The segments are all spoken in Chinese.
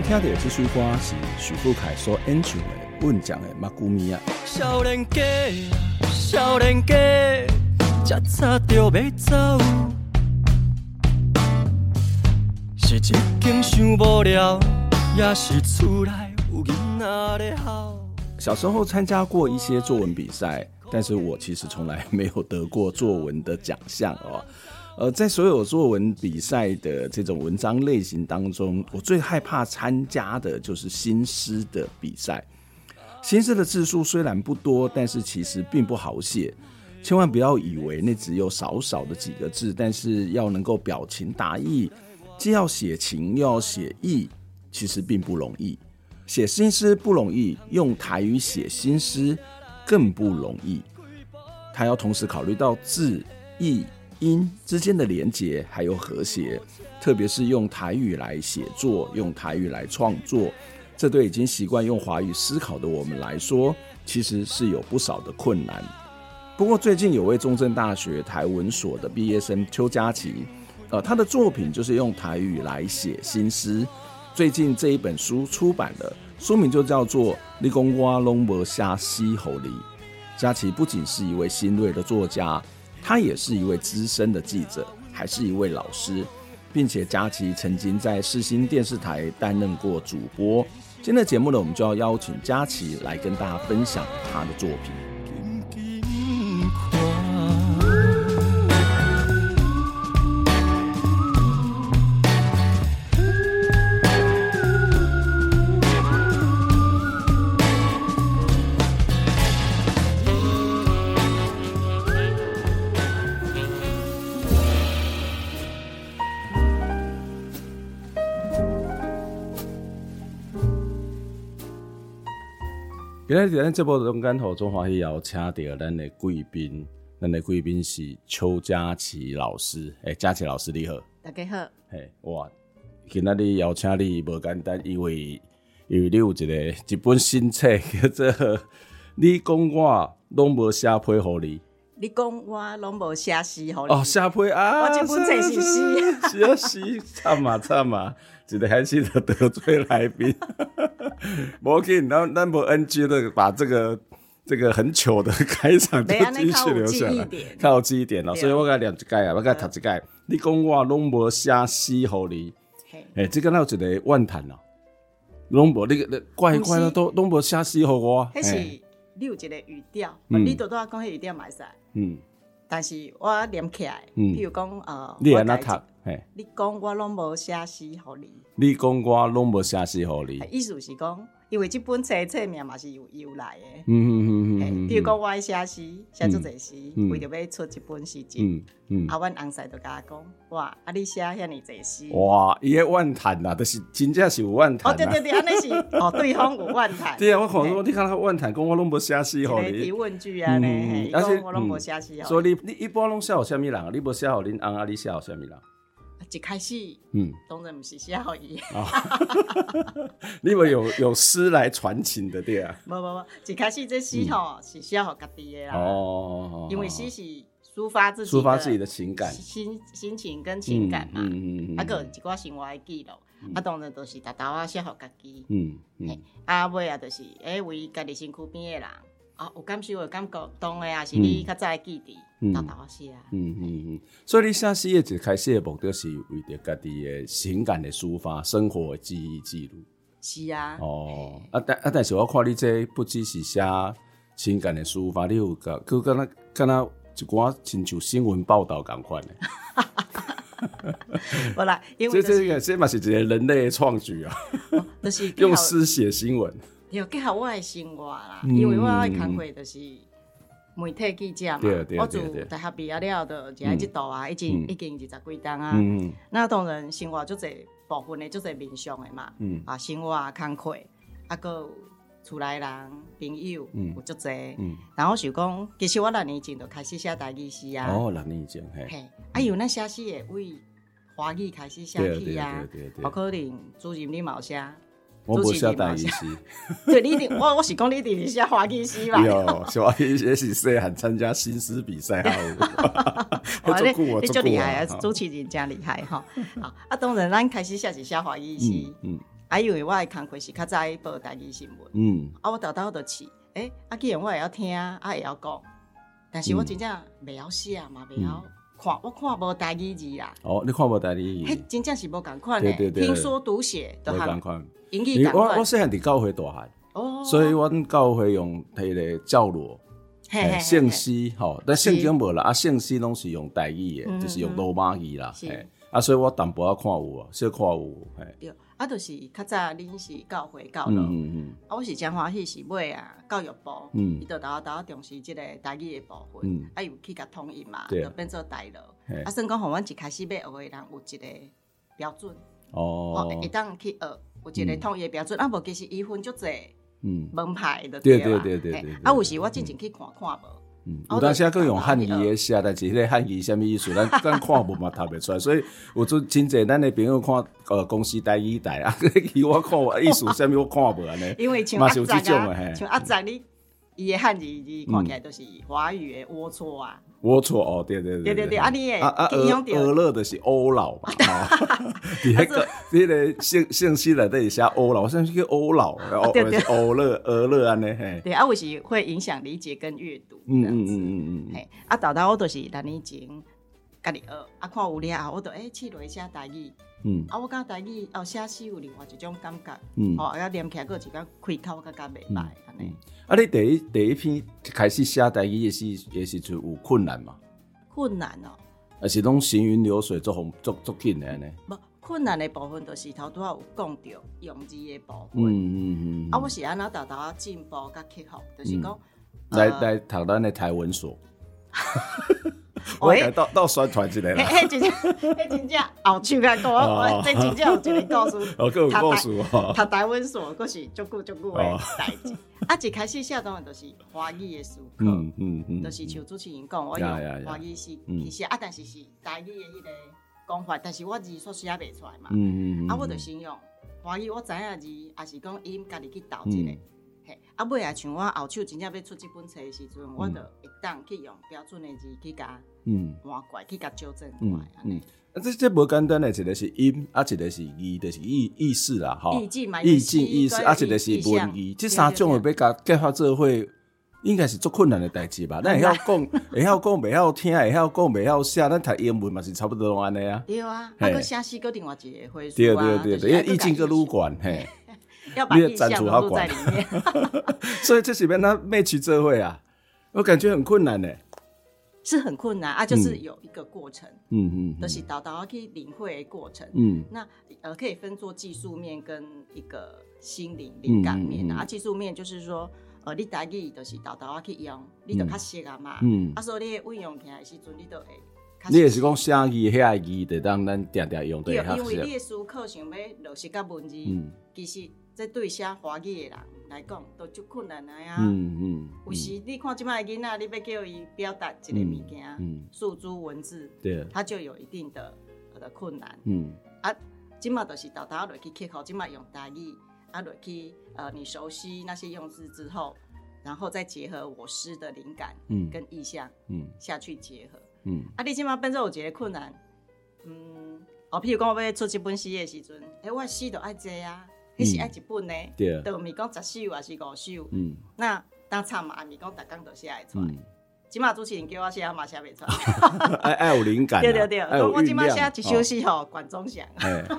听到的这首歌是许富凯所演唱的《稳将的马古米亚》。少年家，少年家，才早就要走，是一间想无聊，也是厝内有囡仔在哭。小时候参加过一些作文比赛，但是我其实从来没有得过作文的奖项哦。呃，在所有作文比赛的这种文章类型当中，我最害怕参加的就是新诗的比赛。新诗的字数虽然不多，但是其实并不好写。千万不要以为那只有少少的几个字，但是要能够表情达意，既要写情又要写意，其实并不容易。写新诗不容易，用台语写新诗更不容易。他要同时考虑到字意。音之间的连结还有和谐，特别是用台语来写作，用台语来创作，这对已经习惯用华语思考的我们来说，其实是有不少的困难。不过最近有位中正大学台文所的毕业生邱佳琪，呃，他的作品就是用台语来写新诗。最近这一本书出版了，书名就叫做《你讲我拢无写诗给你》。佳琪不仅是一位新锐的作家。他也是一位资深的记者，还是一位老师，并且佳琪曾经在世新电视台担任过主播。今天的节目呢，我们就要邀请佳琪来跟大家分享他的作品。原来在咱这部中间头中华戏要请到咱的贵宾，咱的贵宾是邱佳琪老师。哎、欸，佳琪老师你好，大家好。嘿，哇，今仔日邀请你无简单，因为因为你有一个一本新册叫做《你讲我拢无写批互你》。你讲我拢无写诗予你。哦，写批啊！我这本册是诗，写诗，惨嘛惨嘛，一个开始就得罪来宾。我给你，咱咱不 NG 的把这个这个很糗的开场都继续留下来，靠我记一点了。所以我给他念一届啊，我给他读一届。你讲我拢无写诗予你，哎，这个那有一个怨叹哦，拢无那个怪怪的都拢无写诗予我。那是你有一个语调，你多多讲迄语调买晒。嗯，但是我念起来，譬如讲呃，你安那读？你讲我拢无写诗互你。你讲我拢无写诗互你。意思是讲，因为即本册册名嘛是有由来的。嗯嗯嗯嗯。比如讲我爱写诗，写足侪诗，为着要出一本诗集。嗯嗯。啊，阮翁婿就甲我讲，哇，啊你写遐尼侪诗。哇，伊个怨叹呐，就是真正是有怨叹。哦对对对，安尼是哦，对方有怨叹。对啊，我看说，你看他怨叹，讲我拢无写诗互你。提问句啊，呢，而且我拢无写诗。所以你你一般拢写互虾米人啊？你无写互恁翁啊？你写互虾米人？一开始，嗯，当然不是写好伊。你以为有有诗来传情的对啊？无无无，一开始这诗吼是写好家己的啦。哦，因为诗是抒发自己抒发自己的情感、心心情跟情感嘛。嗯嗯啊个一寡生活的记录，啊当然都是达达啊写好家己。嗯嗯。啊尾啊，就是诶为家己身躯边的人。啊，有感受有感觉，当然也是你较早记忆，大大写啊。嗯嗯嗯，所以你写诗的一开始的目的，是为着家己的情感的抒发，生活的记忆记录。是啊。哦，啊但啊但是我看你这不只是写情感的抒发，你有个，佮敢若敢若一寡亲像新闻报道共款的。不啦，因为这这个这嘛是一个人类的创举啊，就是用诗写新闻。对，结合我的生活啦，因为我爱工作就是媒体记者嘛，我从大学毕业了的，就喺这度啊，已经已经二十几档啊，那当然生活就这部分的，就这面向的嘛，啊，生活啊，工作啊，个厝内人朋友有足侪，然后想讲，其实我六年前就开始写台语诗啊，哦，六年前嘿，啊，有那写诗也为华语开始写起啊，包括连主任你冇写。我不写台语诗，对，你一定我我是讲你一定是写华语诗吧？有，写花语诗是细汉参加新诗比赛 哈。哇，你你就厉害啊！主持人真厉害哈。好，啊，当然咱开始写是写华语诗，嗯，啊，因为我的工课是较早报台语新闻，嗯，啊，我豆豆都去，诶，啊，既然我也要听，啊，也要讲，但是我真正袂晓写嘛，袂晓看，我看无台语字啦。哦，你看无台语？嘿，真正是无共款的，听说读写都共款。我我细汉伫教会大汉，哦。所以阮教会用迄个教罗，圣诗吼，但圣经无啦，啊圣诗拢是用台语的，就是用罗马语啦，嘿。啊，所以我淡薄仔看有啊，小看有，对，啊，就是较早恁是教会教罗，啊，我是真欢喜是买啊教育部，伊就大大重视即个台语的部分，啊，又去甲统一嘛，就变做台罗，啊，算讲互阮一开始要学的人有一个标准，哦，会当去学。有一个统一标准，啊，无其实伊分足济，嗯，门派的对对对对对。啊，有时我进前去看看无，嗯，有当时啊，佫用汉语诶写，但是迄个汉语啥物意思，咱咱看无嘛读袂出来，所以有阵真侪咱诶朋友看，呃，公司台语台啊，伊我看意思啥物我看无安尼，因为像阿杂啊，像阿仔你，伊诶汉字字看起来都是华语诶龌龊啊。龌龊哦，对对对对对，啊你啊啊，俄俄勒的。是欧老嘛，你那个你的姓姓氏来都写欧老，像是个欧老，对 对，欧勒俄勒安尼嘿。对啊，有时会影响理解跟阅读，嗯嗯嗯嗯嗯，嘿，啊，豆豆我都是六年前家己学，啊，看有了后，我都诶试落写台语，嗯，啊，我感觉台语哦写诗有另外一种感觉，嗯，哦，啊念起来个一个开口更加袂歹安尼。啊！你第一第一篇开始写台语也是也是就有困难嘛？困难哦，啊是拢行云流水，做红做做紧的呢？不，困难的部分就是头拄仔有讲到用字的部分。嗯嗯嗯。啊，我是安那豆豆啊进步甲克服，就是讲来来读咱的台文所。我到到宣传之类啦。嘿，真正，嘿，真正，后手较多。我这真正有一个故事。哦，有故事哦。读台湾所，佫是足久足久的代志。啊，一开始写当然都是华语的书课，嗯嗯嗯，都是像主持人讲，我用华语是其实啊，但是是台语的迄个讲法，但是我字说写袂出来嘛，嗯嗯啊，我就先用华语，我知影字，也是讲音家己去导一个，嘿，啊，尾啊，像我后手真正要出即本册的时阵，我就会当去用标准的字去甲，嗯，换过来去甲纠正过来，嗯。这这无简单的，一个是音，啊，一个是义，就是意意思啦，哈。意境嘛，意境意思，啊，一个是文意，这三种的要甲结合做伙，应该是足困难的代志吧？咱会晓讲，会晓讲，袂晓听，会晓讲，袂晓写，咱读英文嘛是差不多安尼啊。对啊，啊，个写诗个另外一个会对对对对，因为意境个愈悬，嘿，要把意象入在里面。所以这是边他 match 做伙啊，我感觉很困难呢。是很困难啊，就是有一个过程，嗯嗯，都是豆豆可以领会的过程，嗯，那呃可以分作技术面跟一个心灵灵感面啊。技术面就是说，呃，你台语就是豆豆可以用，你就较熟啊嘛，嗯，啊，所以你运用起来时阵，你都会。你也是讲写字、写字的，当咱定定用。对，因为你的思考想要落实甲文字，其实这对写华语的人。来讲都足困难的呀。嗯嗯。有时你看即摆囡仔，你要叫伊表达一个物件，诉诸文字，对，他就有一定的的困难。嗯。啊，即摆就是豆豆落去克服，即摆用台语啊落去，呃，你熟悉那些用字之后，然后再结合我诗的灵感，嗯，跟意象，嗯，下去结合，嗯。啊，你即摆变做有一个困难，嗯，哦，譬如讲我要出一本诗的时阵，诶，我诗都爱这啊。你是爱一本呢？对，都毋是讲十首还是五首。嗯，那当唱嘛，毋是讲逐工都写会出来。起码主持人叫我写，我嘛写袂出来。爱爱有灵感。对对对，我即码写一首诗吼，观众想。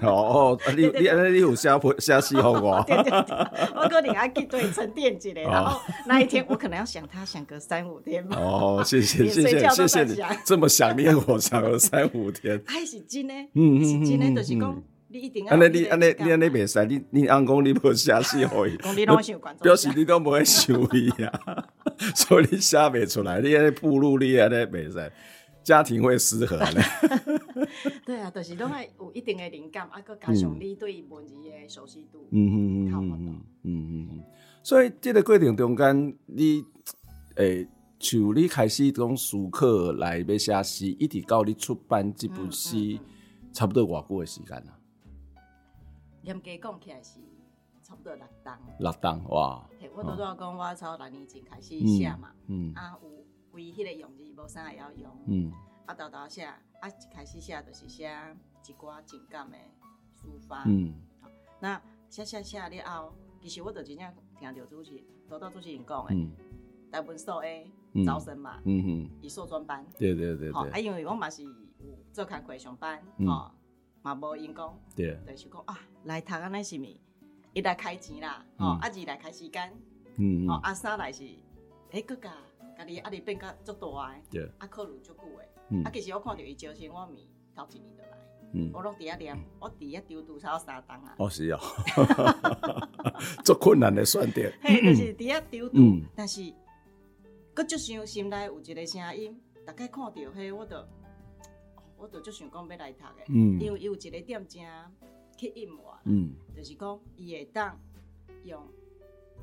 哦哦，你你你有写写诗好我。对对对，我可能爱去对沉淀一下，然后那一天我可能要想他想个三五天吧。哦，谢谢谢谢谢谢你这么想念我，想了三五天。还 是真的，嗯嗯嗯，是真的，就是讲。你一定要。安尼你安尼你安尼袂使，你你按讲你无写诗互伊，表示你都无会想伊啊，所以你写袂出来，你安尼铺路你安尼袂使，家庭会失和咧。对啊，就是拢爱有一定的灵感，啊，搁加上你对文字的熟悉度，嗯嗯嗯嗯嗯嗯，所以这个过程中间，你诶，像你开始讲思考来要写诗，一直到你出版这部诗，差不多偌久的时间啊？严格讲起来是差不多六档，六档哇！我拄拄讲，我从六年前开始写嘛，嗯，啊有为迄个用字无啥会晓用，嗯，啊豆豆写，啊一开始写就是写一寡情感的抒发，嗯，那写写写了后，其实我就真正听到主持豆豆主席人讲的，台文所的招生嘛，嗯哼，以硕专班，对对对，好，啊因为我嘛是有做工课上班，吼。嘛无因讲，对，就是讲啊，来读安尼是咪？一来开钱啦，吼，啊二来开时间，嗯，吼，啊三来是，诶，阁加，家己压力变甲足大诶，对，啊考虑足久诶，啊其实我看到伊招生，我咪头一年就来，嗯，我拢伫遐念，我伫遐丢拄差三档啊，哦是哦，足困难诶选择，嘿，就是伫遐丢拄，但是，搁就想心内有一个声音，大概看到迄我着。我就就想讲要来读的，嗯、因为伊有一个点正吸引我，嗯、就是讲伊会当用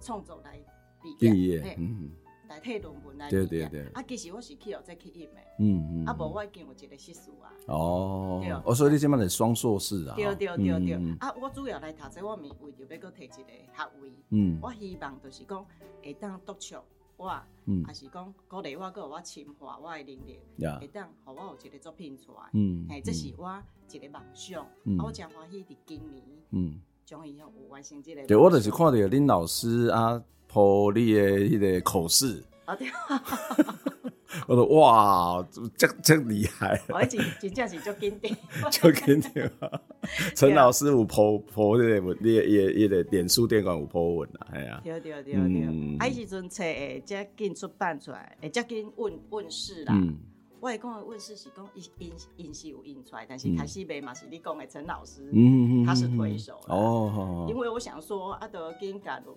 创作来毕业，嗯，来替论文来毕业。啊，其实我是去学这吸引的，嗯嗯，啊，无我已经有一个硕士啊。哦，对，哦，所以你即满是双硕士啊？对对对对，啊，我主要来读这，我咪为着要搁摕一个学位，嗯，我希望就是讲会当督促。我，还是讲鼓励我，个我深化我的能力，会当，互我有一个作品出来。嗯，嘿，这是我一个梦想。嗯我真欢喜伫今年，嗯，终于有完成这个。对，我就是看到恁老师啊，破你的迄个口试。啊对。我说哇，这这厉害！我真真正是足紧张，足紧张。陈老师有铺铺这个文，你也也得脸书电管有铺文啦，系啊。对对对对，啊，时阵册诶，遮紧出版出来，诶，遮紧问问世啦。我会讲的问世是讲印印印是有印出来，但是开始卖嘛是你讲的陈老师，嗯他是推手哦。因为我想说，啊，都紧甲论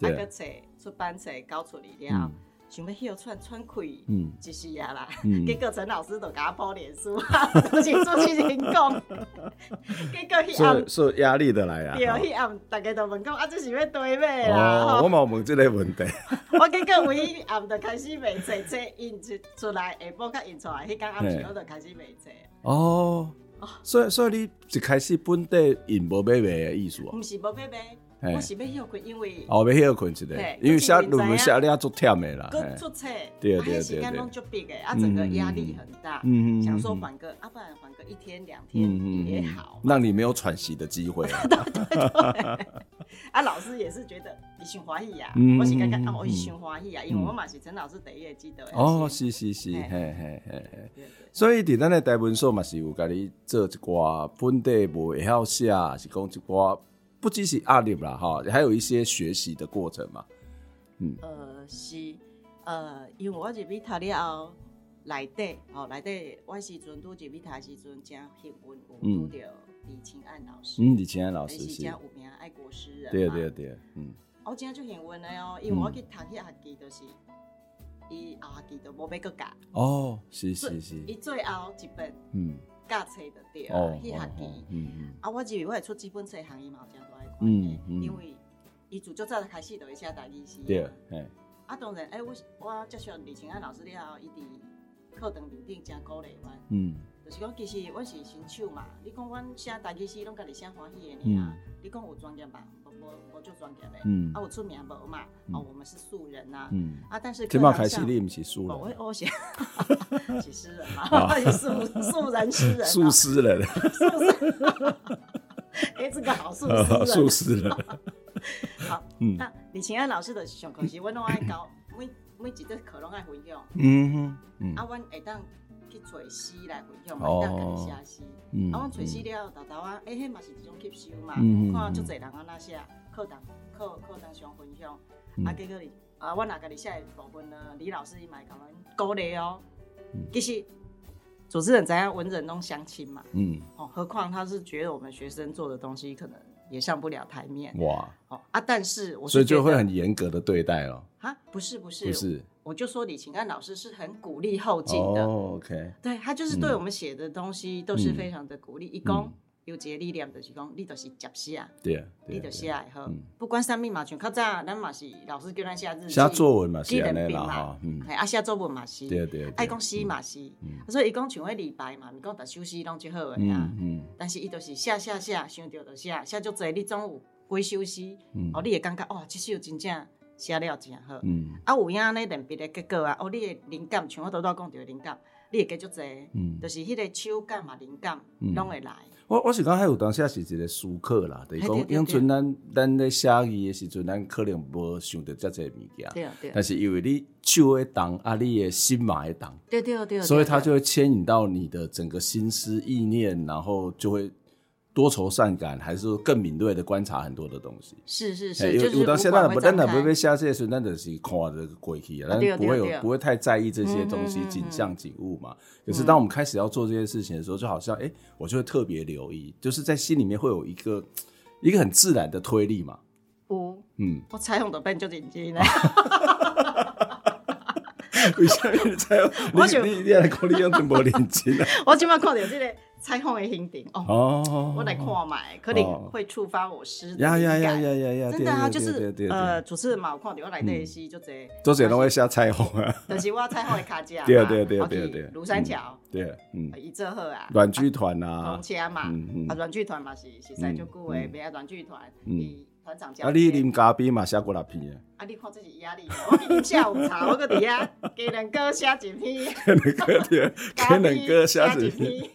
文，啊个册出版册搞出来了。想要迄个串串开，嗯，就是啊啦。结果陈老师都给他抛脸书，都是出去人讲。结果迄暗是压力的来啊。对，迄暗大家都问讲啊，这是要对咩啦？我冇问这个问题。我结果唯一暗就开始卖册，册印出出来，下晡才印出来。迄间暗时我就开始卖册。哦，所以所以你一开始本地印无买卖的意思啊？不是无买卖。我是要休困，因为哦，要休困一个，因为写论文写了足忝的啦。搁出册，对对对，时间拢足逼的，啊，整个压力很大。嗯嗯，想说缓个，啊，不然缓个一天两天也好，让你没有喘息的机会。对对对，啊，老师也是觉得你上欢喜呀，我是感觉啊，我是上欢喜呀，因为我嘛是陈老师第一个记得。哦，是是是，嘿嘿嘿嘿。所以伫咱的台文所嘛是有家己做一寡本地无会晓写，是讲一寡。不只是压力啦，哈，还有一些学习的过程嘛。嗯，呃是，呃，因为我入去读了后，内底，哦，内底，我时阵拄入去读时阵，真幸运有遇到李清安老师。嗯，李清安老师是真有名爱国诗人。对对对，嗯。我真就幸运的哦，因为我去读迄学期就是，伊后学期都无要搁教。哦，是是是。伊最后一本，嗯。教册就对啊，迄学期，啊，我认为我会出几本册，行业嘛有诚大个关系，因为伊自足早就开始就会写台语诗。对，啊，当然，诶，我我接受李清安老师了后，伊伫课堂面顶真鼓励阮，嗯，就是讲其实我是新手嘛，你讲阮写台语诗拢家己写欢喜的尔，你讲有专业嘛？无无就专业的，嗯，啊，我出名无嘛？哦，我们是素人呐，嗯，啊，但是起码开始你不是素人，我我写，是诗人嘛，素素人诗人，素诗人，素诗，哎，这个好素诗，素诗人，好，嗯，那李晴安老师的上课时，我拢爱教，每每一节课拢爱分享，嗯哼，啊，阮会当。去找诗来分享嘛，当家己写诗。啊，我找诗了，豆豆啊，哎，迄嘛是一种吸收嘛。看足侪人安那写，课堂课课堂上分享。啊，结果哩，啊，我若家己写的部分呢，李老师伊嘛会甲阮鼓励哦。其实主持人怎样文人弄相亲嘛，嗯，哦，何况他是觉得我们学生做的东西可能也上不了台面，哇，哦啊，但是我所以就会很严格的对待了，啊，不是不是不是，我就说李勤安老师是很鼓励后进的，哦，OK，对他就是对我们写的东西都是非常的鼓励，一共。嗯。有一个理念就是讲，你就是接写，对啊，你就写好，不管啥物嘛，像较早咱嘛是老师叫咱写日记，写作文嘛，记人病嘛，嗯，啊写作文嘛是，对对，爱讲诗嘛是，所以伊讲像迄李白嘛，毋讲逐首诗拢最好诶啊，但是伊就是写写写，想着就写，写足侪，你总有几首诗，哦，你会感觉哇，这首真正写了真好，啊有影咧特别的结果啊，哦，你的灵感像我拄拄讲着灵感，你会加足济，就是迄个手感嘛，灵感拢会来。我我是讲，还有当下是一个思考啦，就是讲，因为阵咱咱咧写字的时阵，咱可能无想到遮侪物件，对对。但是因为你手会动，啊，你的心嘛会动，对对对。所以它就会牵引到你的整个心思意念，然后就会多愁善感，还是更敏锐的观察很多的东西。是是是，有到现在不单单不会下这些时，咱就是看这个过去啊，咱不会有不会太在意这些东西景象景物嘛。可是当我们开始要做这些事情的时候，就好像哎、欸，我就会特别留意，就是在心里面会有一个一个很自然的推力嘛。哦，嗯，我彩虹都变就眼睛了。为什么彩虹？我想你你来讲，你用怎么眼睛啊？我今晚看到这个彩虹的形状哦，我来看买，可能会触发我诗的呀呀呀呀呀呀！真的啊，就是呃，主持人嘛，我看到我来这些就这，都是拢会写彩虹啊，但是我彩虹的卡架，对对对对对，庐山桥，对，嗯，一座好啊，软剧团啊，红车嘛，啊，软剧团嘛是是赛就久诶，别个软剧团，嗯，团长叫。啊，你啉咖啡嘛写过六篇啊？啊，你看这是压力，下午茶，我搁底下给两个写一篇，给 两个对，给两个写一篇。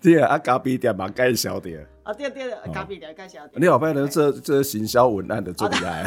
对啊，啊，咖啡店嘛介绍的。啊，对对，咖啡店介绍的。你后摆能做做行销文案的做厉害。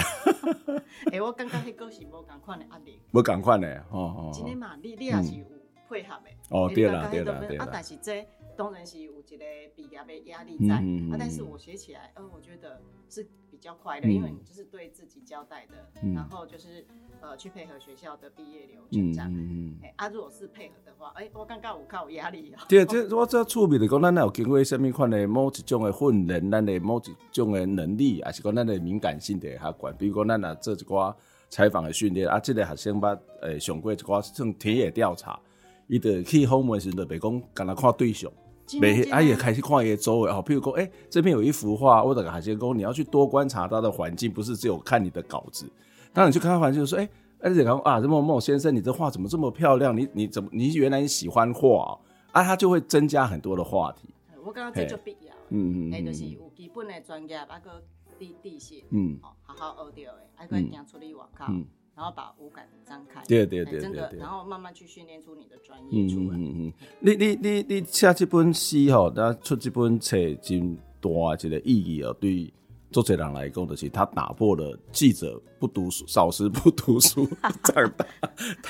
哎，我感觉迄个是无共款的压力。无共款的，哦哦。真的嘛，你你也是有配合的。哦，对啦对啦对啦。啊，但是这当然是有一个毕业的压力在。啊，但是我学起来，嗯，我觉得是比较快乐，因为你就是对自己交代的，然后就是呃去配合学校的毕业流程这样。嗯嗯。啊，如果是配合的话，哎，我感觉有较有压力。对，这我这趣味的讲，咱有经过什么款的某一种的训练，咱的某一种的能力，还是讲咱的敏感性的较悬。比如讲，咱呐做一寡采访的训练，啊，这个学生捌诶上过一寡种田野调查，伊就去访问时就别讲，干那看对象。每啊也开始看一周围哦，譬如说，哎、欸，这边有一幅画，我的海鲜工，你要去多观察它的环境，不是只有看你的稿子。当你去看环境，就说，哎、欸，而且讲啊，某某先生，你这画怎么这么漂亮？你你怎么你原来你喜欢画啊？他就会增加很多的话题。我刚刚这就必要，嗯嗯，哎，就是有基本的专业，那个地地势，嗯，好好学到的，还可以讲出去外口。嗯然后把五感张开，对对对，真的，然后慢慢去训练出你的专业出来。嗯嗯嗯，你你你你写这本诗吼，那出这本册真大一个意义哦。对作者人来讲，就是他打破了记者不读书、少时不读书 长大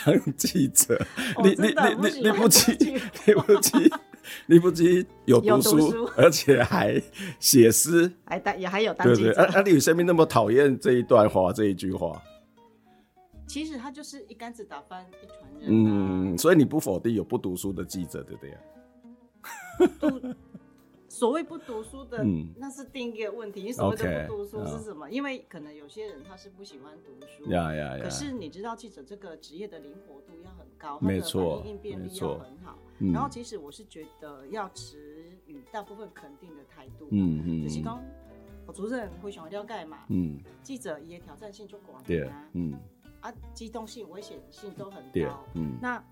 当记者。你你你你你不仅你不仅你不仅有读书，而且还写诗，还当也还有当记者。啊啊！你为什么那么讨厌这一段话这一句话？其实他就是一竿子打翻一船人。嗯，所以你不否定有不读书的记者，对不对？所谓不读书的，那是定义的问题。你所谓的不读书是什么？因为可能有些人他是不喜欢读书。呀呀呀！可是你知道，记者这个职业的灵活度要很高，他的反应应变力要很好。然后，其实我是觉得要持与大部分肯定的态度。嗯嗯。就是讲，我主持人会想了解嘛。嗯。记者也挑战性就广。对。嗯。啊，机动性、危险性都很高。嗯，那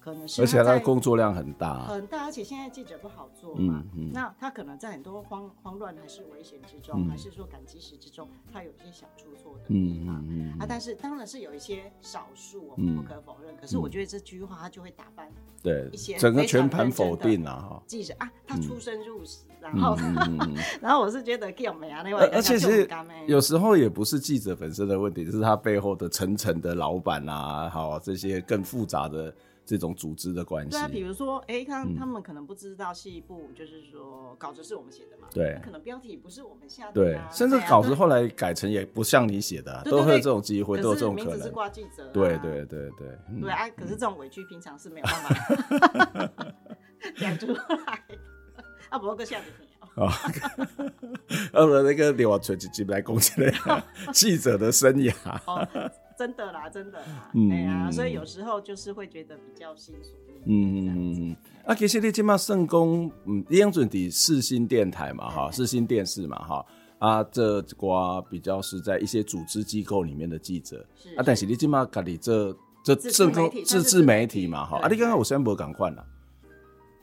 可能是而且他的工作量很大，很大。而且现在记者不好做嘛，那他可能在很多慌慌乱还是危险之中，还是说赶及时之中，他有一些小出错的地方。啊，但是当然是有一些少数，我们不可否认。可是我觉得这句话他就会打翻对一些整个全盘否定了哈。记者啊，他出生入死，然后 然后我是觉得给我们啊，那位而且是有时候也不是记者本身的问题，就是他背后的层层的老板啊，好这些更复杂的。这种组织的关系，对啊，比如说，哎，他他们可能不知道细部，就是说稿子是我们写的嘛，对，可能标题不是我们下的，对，甚至稿子后来改成也不像你写的，都会有这种机会，都有这种可能。名字是挂记者，对对对对，对啊，可是这种委屈平常是没有办法。讲出来，啊，不过个下子哦，呃，那个另外传一集来讲起来，记者的生涯。哦，真的啦，真的啦，嗯、哎呀，所以有时候就是会觉得比较辛苦。嗯嗯嗯嗯。啊，其实你今麦算讲，嗯，你用准的世新电台嘛，哈，四新电视嘛，哈，啊，这瓜比较是在一些组织机构里面的记者。是，啊，但是你今麦家里这这这个自制媒体嘛，哈，啊，你刚刚我虽然没赶快了。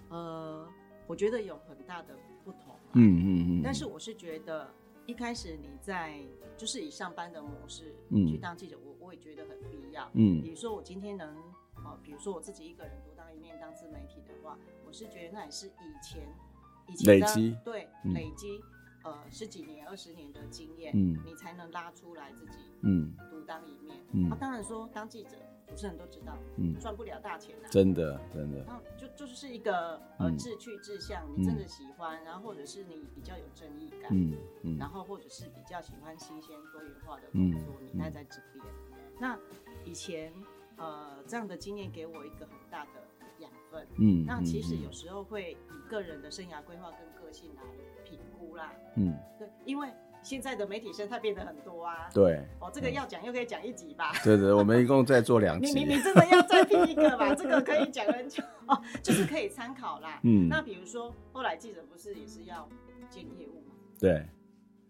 呃，我觉得有很大的不同。嗯嗯嗯，但是我是觉得一开始你在就是以上班的模式去当记者，我我也觉得很必要。嗯，比如说我今天能，呃，比如说我自己一个人独当一面当自媒体的话，我是觉得那也是以前以前的累积对累积呃十几年二十年的经验，嗯，你才能拉出来自己嗯独当一面。嗯，啊，当然说当记者。主持人都知道，嗯，赚不了大钱啊，真的，真的。然后就就是一个呃志趣志向，你真的喜欢，然后或者是你比较有正义感，嗯嗯，然后或者是比较喜欢新鲜多元化的工作，你待在这边。那以前呃这样的经验给我一个很大的养分，嗯，那其实有时候会以个人的生涯规划跟个性来评估啦，嗯，对，因为。现在的媒体生态变得很多啊，对，哦，这个要讲又可以讲一集吧？对对，我们一共再做两集。你 你你真的要再拼一个吧？这个可以讲很久哦，就是可以参考啦。嗯，那比如说后来记者不是也是要兼业务吗？对，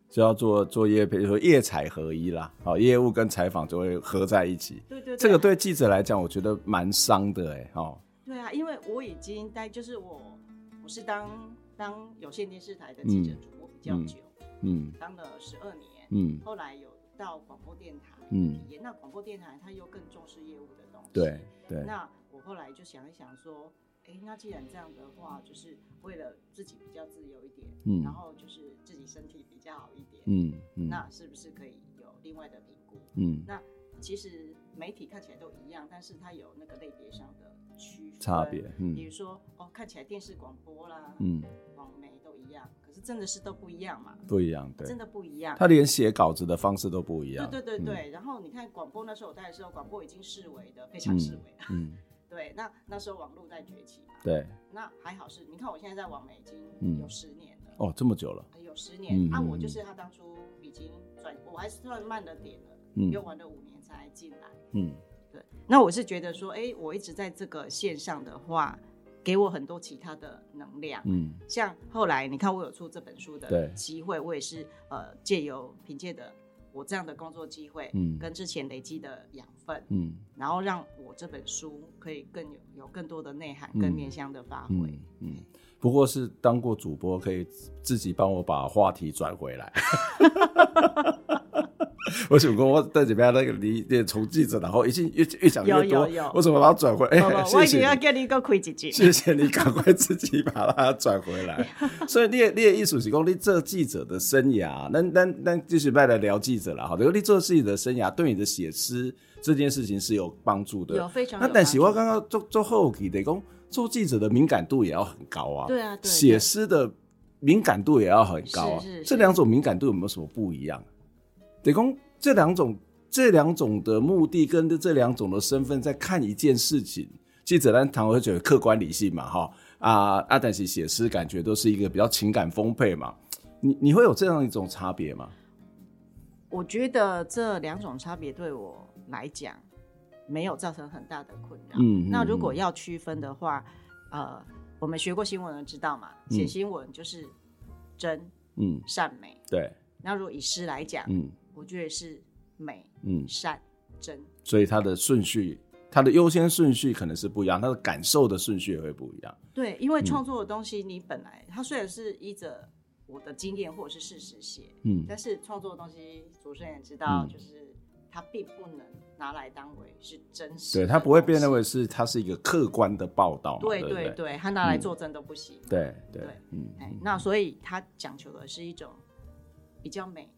就要做做业，比如说业采合一啦，好，业务跟采访就会合在一起。对对，这个对记者来讲，我觉得蛮伤的哎，哦。对啊，因为我已经待，就是我我是当当有线电视台的记者主播比较久。嗯，当了十二年，嗯，后来有到广播电台，嗯，那广播电台他又更重视业务的东西，对对。那我后来就想一想说，哎、欸，那既然这样的话，就是为了自己比较自由一点，嗯，然后就是自己身体比较好一点，嗯，嗯，那是不是可以有另外的评估？嗯，那其实媒体看起来都一样，但是它有那个类别上的区分差别，嗯，比如说哦，看起来电视广播啦，嗯，网媒都一样。可是真的是都不一样嘛？不一样，对，真的不一样。他连写稿子的方式都不一样。对对对对。嗯、然后你看广播那时候我带的时候，广播已经视为的，非常视为了。嗯。对，那那时候网络在崛起嘛。对。那还好是，你看我现在在网媒已经有十年了。哦，这么久了。有十年。啊，我就是他当初已经转，我还是算慢了点了，嗯，又玩了五年才进来。嗯。对。那我是觉得说，哎，我一直在这个线上的话。给我很多其他的能量，嗯，像后来你看我有出这本书的机会，我也是呃借由凭借的我这样的工作机会，嗯，跟之前累积的养分，嗯，然后让我这本书可以更有有更多的内涵跟面向的发挥，嗯，不过是当过主播，可以自己帮我把话题转回来。我想说，我在这边那个你从记者，然后已经越越讲越多，我怎么把它转回来？哎，我一定要给你一个亏几句。谢谢你，赶快自己把它转回来。所以你的你的意思是讲，你做记者的生涯，那那那继续再来聊记者了哈。如果你做记者的生涯，对你的写诗这件事情是有帮助的，有非常。那但是我刚刚做做后期得讲，做记者的敏感度也要很高啊。对啊，写诗的敏感度也要很高啊。这两种敏感度有没有什么不一样？得讲。这两种这两种的目的跟这两种的身份，在看一件事情，记者呢，常会觉得客观理性嘛，哈啊啊，但是写诗感觉都是一个比较情感丰沛嘛，你你会有这样一种差别吗？我觉得这两种差别对我来讲没有造成很大的困扰。嗯，那如果要区分的话，呃，我们学过新闻的知道嘛，写新闻就是真，嗯，善美，对。那如果以诗来讲，嗯。我觉得是美、嗯、善、真，所以它的顺序，它的优先顺序可能是不一样，它的感受的顺序也会不一样。对，因为创作的东西，你本来、嗯、它虽然是依着我的经验或者是事实写，嗯，但是创作的东西，主持人也知道，就是它并不能拿来当为是真实，对，它不会被认为是它是一个客观的报道，对对对，对，它拿来作证都不行，对，对嗯，哎，那所以它讲求的是一种比较美。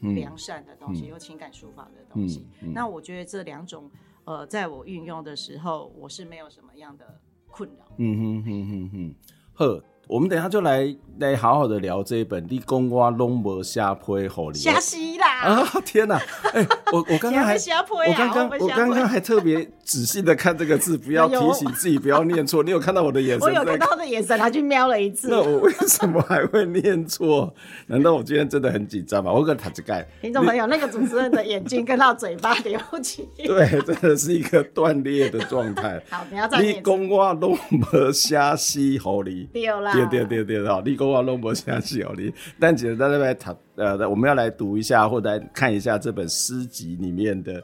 良善的东西，有、嗯、情感抒发的东西。那我觉得这两种，呃，在我运用的时候，我是没有什么样的困扰。嗯哼哼哼哼。呵，我们等一下就来来好好的聊这一本《你讲我拢无写批予你》。瞎西啦！啊天哪！哎、欸，我我刚刚还我刚刚我刚刚还特别仔细的看这个字，不要提醒自己不要念错。你有看到我的眼神？我有看到他的眼神，他去瞄了一次。那我为什么还会念错？难道我今天真的很紧张吗？我跟他这盖。听众朋友，那个主持人的眼睛跟他嘴巴连不起。对，真的是一个断裂的状态。好，你要再念。你讲我拢无写诗给你。对啦。对对对对，好，你讲我弄不下去哦你。但简单的来谈，呃，我们要来读一下，或者来看一下这本诗集里面的。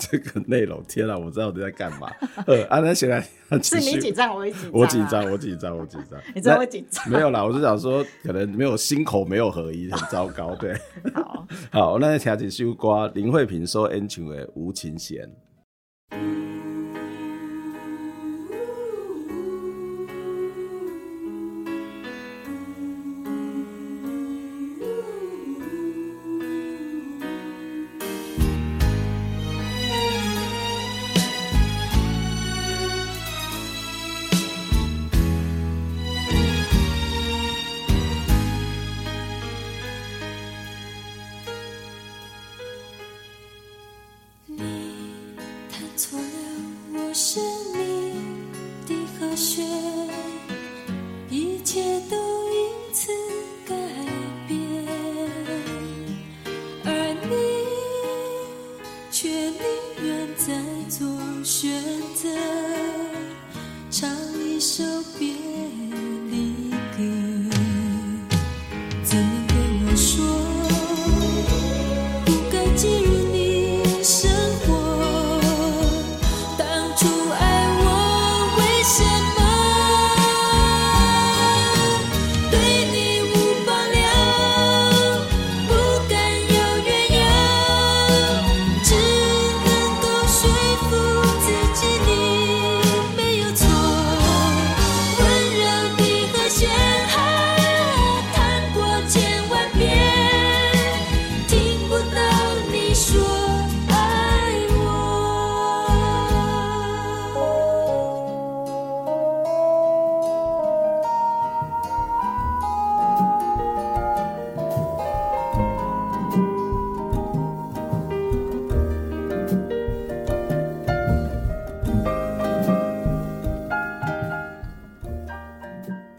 这个内容，天啊，我知道我在干嘛。呃，安南显然是你紧张，我也紧张。我紧张，我紧张，我紧张。你知道我紧张？没有啦，我是想说，可能没有心口没有合一，很糟糕。对，好，好，我那听一首歌，林慧萍所演唱的《吴琴弦》。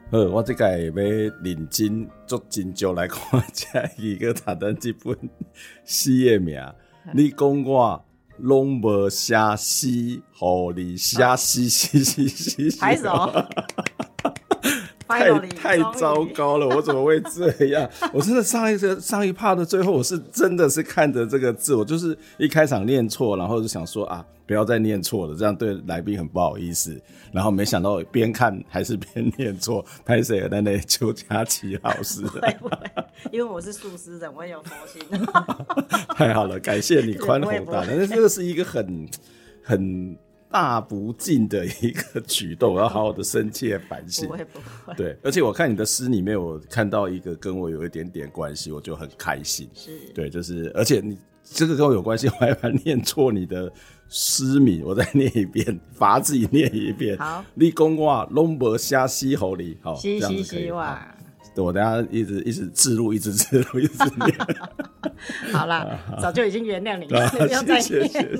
我即个要认真做真少来看这一个他的这本诗的名。你讲我拢无写诗，互你写诗诗诗诗。拍手！太太糟糕了，我怎么会这样？我真的上一次上一趴的最后，我是真的是看着这个字，我就是一开场念错，然后就想说啊。不要再念错了，这样对来宾很不好意思。然后没想到边看还是边念错，拍谁的那邱佳琪老师。会不会？因为我是素食人，我也有佛心。太 好了，感谢你宽宏大 量。但是这个是一个很很大不敬的一个举动，我要好好的深切反省。不会不会。对，而且我看你的诗里面，我看到一个跟我有一点点关系，我就很开心。是。对，就是而且你这个跟我有关系，我还怕念错你的。诗名，我再念一遍，罚自己念一遍。好，你讲我拢无写诗给你，好，嘻嘻嘻哇！对，我等下一直一直自录，一直自录，一直念。好啦，早就已经原谅你了，不要再念。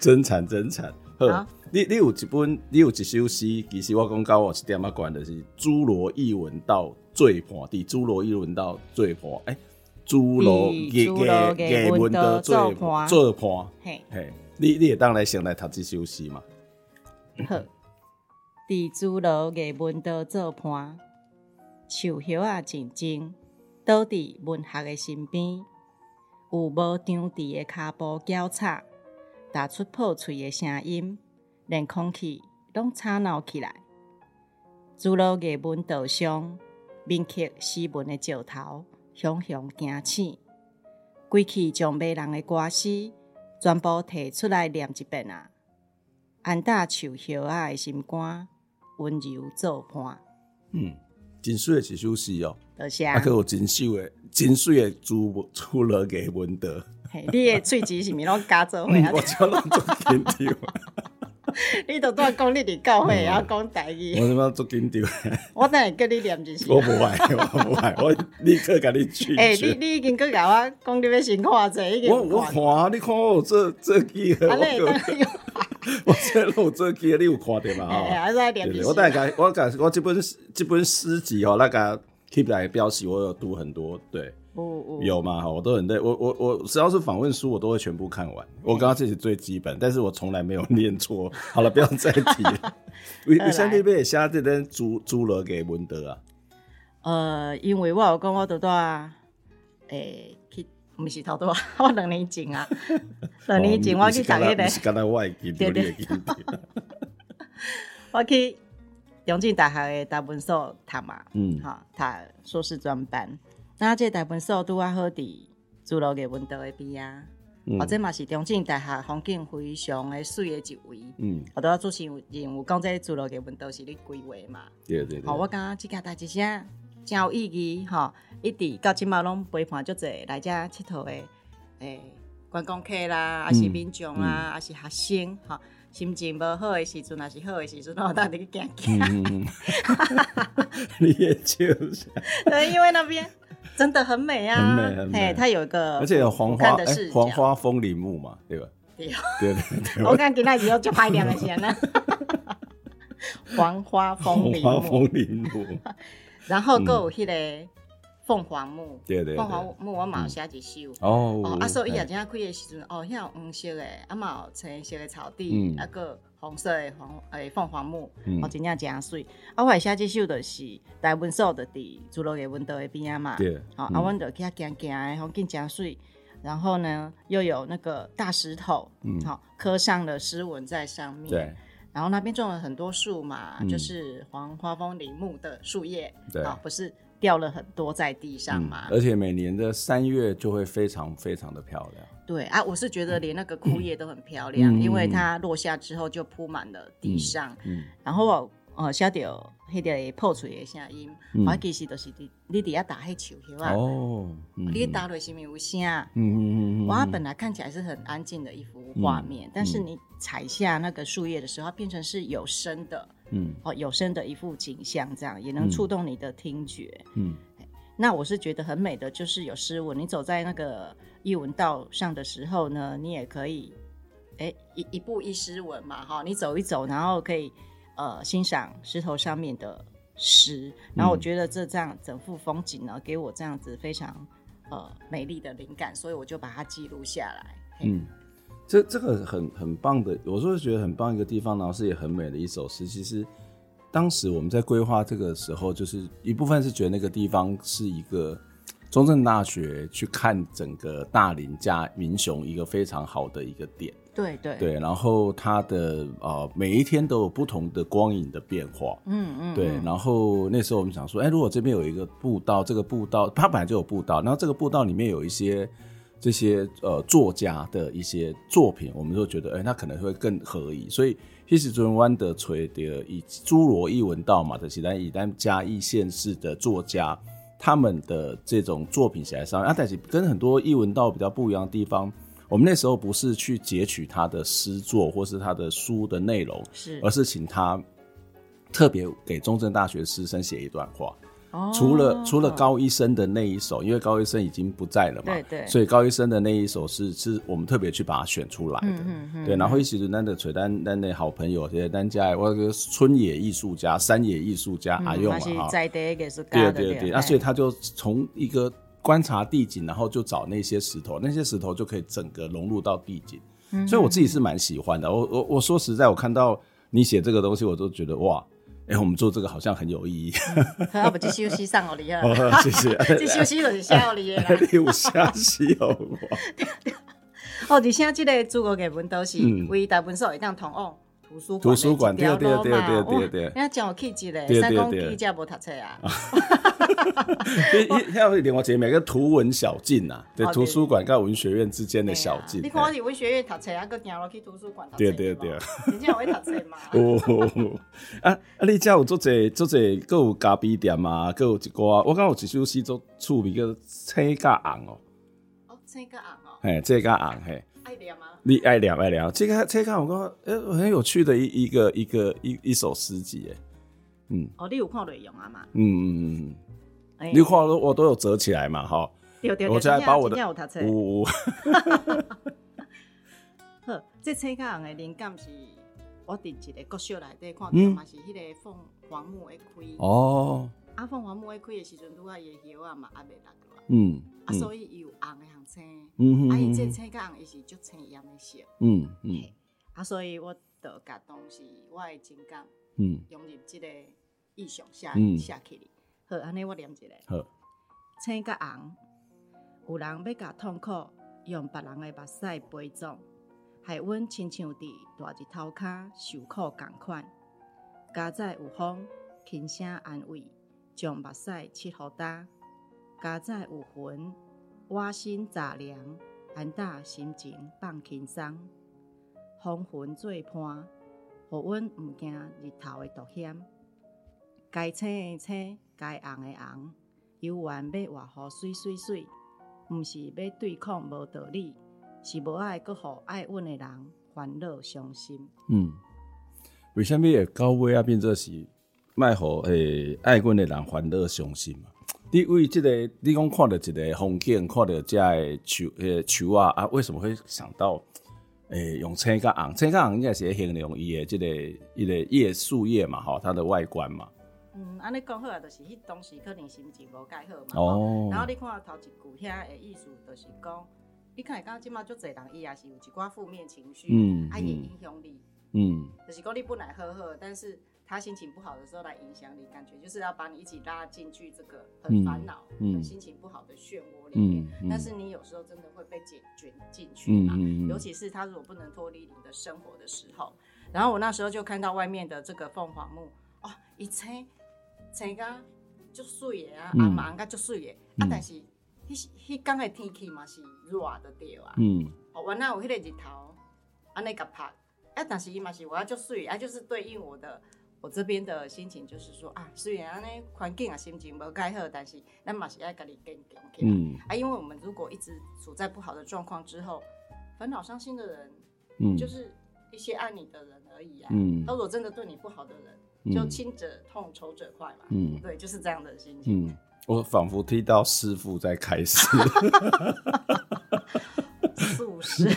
真惨，真惨。好，你你有一本，你有一首诗，其实我讲到我一点仔关的是《侏罗译文到最盘》的，《侏罗译文到最盘》哎，《侏罗译译文的最盘》最盘，嘿嘿。你你也当来先来读这首诗嘛？好，伫侏罗艺文的做伴，树叶啊静静，倒伫文学的身边，有无张持的脚步交叉，打出破碎的声音，连空气拢吵闹起来。诸罗艺文道上，铭刻诗文的石头，雄雄惊醒，归去将迷人的歌诗。全部提出来念一遍啊！安大树叶仔的心肝，温柔作伴。嗯，真水的一首诗哦。多谢。啊，还有真秀的、真水的诸诸罗艺文的。嘿，你的喙齿是咪拢加做伙啊？我只拢做紧张。你都在讲你伫教会，然后讲台语。我他妈做紧张。我等下跟你念一首。我不爱，我不爱，我立刻给你拒绝。哎，你你已经跟我讲你要先看者，已经。我我看，你看我这这几个。我这录这期你有看到吗？哎，还是。我大概我感我这本这本诗集哦，那个 keep 来标示我有读很多，对，有吗？哈，我都很累，我我我只要是访问书，我都会全部看完。我刚刚这是最基本，但是我从来没有念错。好了，不要再提了。为为什么你写这段朱朱罗给文德啊？呃，因为我有讲我多啊，诶。不是头多，我两年前啊，两年前我去读迄个，对对，我去永进大学的大文所读嘛，嗯，哈，读硕士专班。那这台文所拄啊好伫朱楼艺文道的边啊，或者嘛是重庆大学风景非常的水的一位，嗯，我都要做新任务，讲这朱楼艺文道是你规划嘛，对对对，好，我感觉这件代志啥？真有意义哈！一直到今嘛拢陪伴足侪来遮佚佗的诶、欸、观光客啦，还是民众啦，还、嗯、是学生哈。心情无好的时阵，啊是好的时阵，我带你去行行。你也就是对，因为那边真的很美啊，很美很美。它有一个而且有黄花诶，黄花风铃木嘛，对吧？对对对。我看今仔日又就拍两个钱呢。黄花风铃木。黄花风铃木。然后够有迄个凤凰木，对对，凤凰木我嘛有写一首哦。啊，所以伊也真开的时阵，哦，遐有黄色的，啊嘛有青色的草地，啊个红色的黄诶凤凰木，哦真正真水。啊，我会写这首就是台文所的伫朱楼艺文道的边啊嘛，对，好，啊，阮就去遐行行的，风景真水。然后呢，又有那个大石头，嗯，好，刻上了诗文在上面，对。然后那边种了很多树嘛，嗯、就是黄花风铃木的树叶，对。啊，不是掉了很多在地上嘛。嗯、而且每年的三月就会非常非常的漂亮。对啊，我是觉得连那个枯叶都很漂亮，嗯、因为它落下之后就铺满了地上。嗯，嗯然后我。哦，晓得迄个破碎的声音，我其实都是伫你伫遐打迄树叶啊。哦，你打落是毋是有声？嗯嗯嗯。哇，本来看起来是很安静的一幅画面，但是你踩下那个树叶的时候，变成是有声的。嗯。哦，有声的一幅景象，这样也能触动你的听觉。嗯。那我是觉得很美的，就是有诗文。你走在那个艺文道上的时候呢，你也可以，哎，一一步一诗文嘛，哈，你走一走，然后可以。呃，欣赏石头上面的诗，然后我觉得这这样整幅风景呢，给我这样子非常呃美丽的灵感，所以我就把它记录下来。嗯，这这个很很棒的，我说觉得很棒一个地方，然后是也很美的一首诗。其实当时我们在规划这个时候，就是一部分是觉得那个地方是一个中正大学去看整个大林加民雄一个非常好的一个点。对对对，然后它的呃每一天都有不同的光影的变化，嗯嗯，对，然后那时候我们想说，哎，如果这边有一个步道，这个步道它本来就有步道，然后这个步道里面有一些这些呃作家的一些作品，我们就觉得，哎，那可能会更合宜。所以其实尊湾的垂的以侏罗艺文道嘛的其他以单嘉义县市的作家他们的这种作品写在上面，啊，但是跟很多艺文道比较不一样的地方。我们那时候不是去截取他的诗作或是他的书的内容，是，而是请他特别给中正大学师生写一段话。哦，除了除了高医生的那一首，因为高医生已经不在了嘛，对对，所以高医生的那一首是是我们特别去把它选出来的。嗯嗯嗯，对，然后一起是咱的吹单单的好朋友，这些单家，我个村野艺术家、山野艺术家阿用嘛哈，对对对，那所以他就从一个。观察地景，然后就找那些石头，那些石头就可以整个融入到地景，嗯、所以我自己是蛮喜欢的。我我我说实在，我看到你写这个东西，我都觉得哇，哎、欸，我们做这个好像很有意义。好，不继续西上哦，你啊，谢谢。继续西就是下哦，你 啦。你有下西哦。哦，而且这个诸罗艺文都是为大文所一样同哦。图书馆对对对对对对，人家叫我去一个，三公记者无读册啊。你还有另外一个每个图文小径呐，对，图书馆跟文学院之间的小径。你看我是文学院读册啊，搁行落去图书馆读册。对对对，真正会读册嘛？哦，啊啊！你家有做这做这，搁有咖啡店啊？搁有一寡，我刚有一首诗做趣味，叫青甲红哦。哦，青甲红哦。嘿，青甲红嘿。爱念吗？你爱聊爱聊，这个这个我讲，诶，很有趣的一一个一个一一首诗集，诶，嗯，哦，你有看内容啊嘛？嗯嗯嗯嗯，你看我都有折起来嘛，哈，我再把我的，呜呜，好，这青甲人的灵感是我伫一个国小内底看到嘛，嗯、是迄个凤凰木会开。哦。啊，凤凰木会开的时阵，拄啊伊叶啊嘛还未落。嗯，啊，所以伊有红的红青。嗯啊，伊这青甲红伊是足青艳的色。嗯嗯。啊，所以我得甲东西，我的情感，嗯，融入即个意象写写起哩。好，安尼我念一个。好。青甲红，有人要甲痛苦用别人的目屎陪葬，害阮亲像伫大日头骹受苦共款。加在有风，轻声安慰，将目屎拭互焦。加在有云，瓦心杂凉，安踏心情放轻松。风云做伴，互阮毋惊日头的毒险。该青的青，该红的红，有缘要活好水水水，毋是要对抗无道理，是无爱搁互爱阮的人烦恼伤心。嗯，为虾米会到尾啊变做是卖互诶爱阮的人烦恼伤心嘛？你为即个，你讲看到一个风景，看到这个树诶树啊啊，为什么会想到？诶、欸，用青甲红，青甲红应该是形容伊诶，即个伊个叶树叶嘛，吼，它的外观嘛。嗯，安尼讲好啊，就是迄当时可能心情无介好嘛。哦。然后你看头一句遐诶意思，就是讲，你看刚即马足侪人伊也是有一寡负面情绪，嗯，啊，也影响你，嗯，就是讲你本来好好，但是。他心情不好的时候来影响你，感觉就是要把你一起拉进去这个很烦恼、嗯、很心情不好的漩涡里面。嗯嗯、但是你有时候真的会被卷卷进去嘛，尤其是他如果不能脱离你的生活的时候。然后我那时候就看到外面的这个凤凰木，哦，一青青个就水的啊，阿妈个就水的啊，但是迄迄天的天气嘛是热的对啊，嗯，哦，原来有迄个日头，安尼个拍，啊，但是伊嘛是我要就水，啊，就是对应我的。我这边的心情就是说啊，虽然呢环境啊心情不太好，但是那嘛是要跟你更强起来。嗯啊，因为我们如果一直处在不好的状况之后，烦恼伤心的人，嗯，就是一些爱你的人而已啊。嗯，如果真的对你不好的人，嗯、就亲者痛，仇者快嘛。嗯，对，就是这样的心情。嗯，我仿佛听到师傅在开始。素食。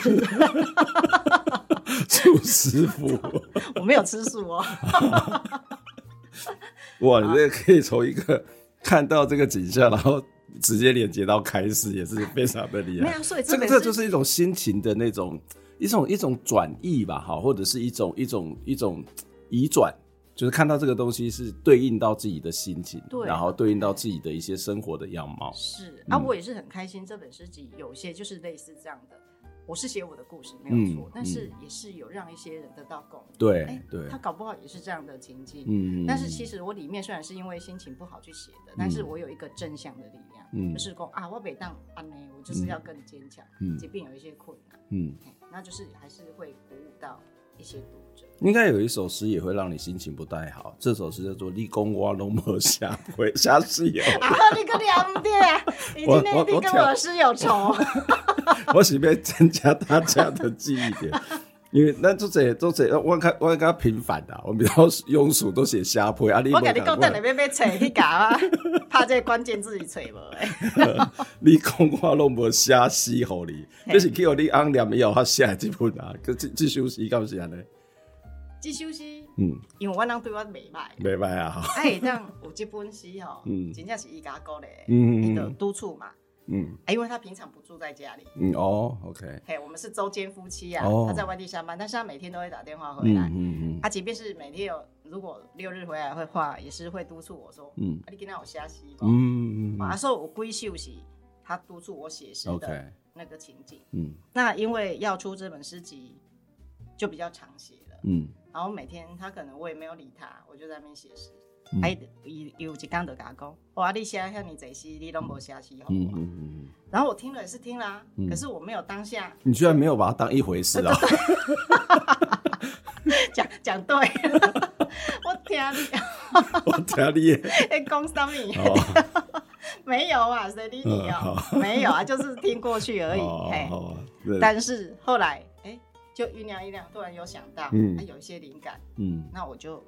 素师傅，我没有吃素哦。哇，你这个可以从一个看到这个景象，然后直接连接到开始，也是非常的厉害。没有，所以这个这就是一种心情的那种一种一种转译吧，哈，或者是一种一种一种移转，就是看到这个东西是对应到自己的心情，对，然后对应到自己的一些生活的样貌。是啊，我也是很开心，这本诗集有些就是类似这样的。我是写我的故事没有错，嗯、但是也是有让一些人得到共鸣。对，哎、对，他搞不好也是这样的情境。嗯，但是其实我里面虽然是因为心情不好去写的，嗯、但是我有一个正向的力量，嗯、就是说啊，我每当安呢，我就是要更坚强，嗯、即便有一些困难，嗯，那就是还是会鼓舞到一些读者。应该有一首诗也会让你心情不太好，这首诗叫做《立功我拢无写会写诗有》。啊，你个两点，你今天一定跟我的诗有仇。我是要增加大家的记忆点，因为咱做这做这，我较我较平凡的，我比较庸俗，都写瞎配啊。我跟你讲，等下要要找去搞啊，怕这关键字己找无诶。你讲我拢无写诗互你，就是叫你按念以后他写这本啊，这这首诗敢是安尼？这首诗，嗯，因为我人对我袂歹，袂歹啊。哎，当有这本诗吼，嗯，真正是伊家鼓励，嗯，伊的督促嘛。嗯，因为他平常不住在家里。嗯哦，OK。嘿，我们是周间夫妻啊，他在外地上班，但是他每天都会打电话回来。嗯嗯。他即便是每天有，如果六日回来的话，也是会督促我说，嗯，啊你今天有写诗吗？嗯嗯。啊，所以我归休息，他督促我写诗的那个情景。嗯。那因为要出这本诗集，就比较常写了。嗯。然后每天他可能我也没有理他，我就在那边写诗。哎，有有一天就甲我讲，哇，你写遐尼济诗，你拢无写诗好。嗯嗯嗯。然后我听了也是听了，可是我没有当下。你居然没有把它当一回事啊？讲讲对，我听你，我听你，哎讲什么？没有啊，谁理你哦？没有啊，就是听过去而已。嘿，但是后来，哎，就酝酿酝酿，突然有想到，嗯，有一些灵感，嗯，那我就。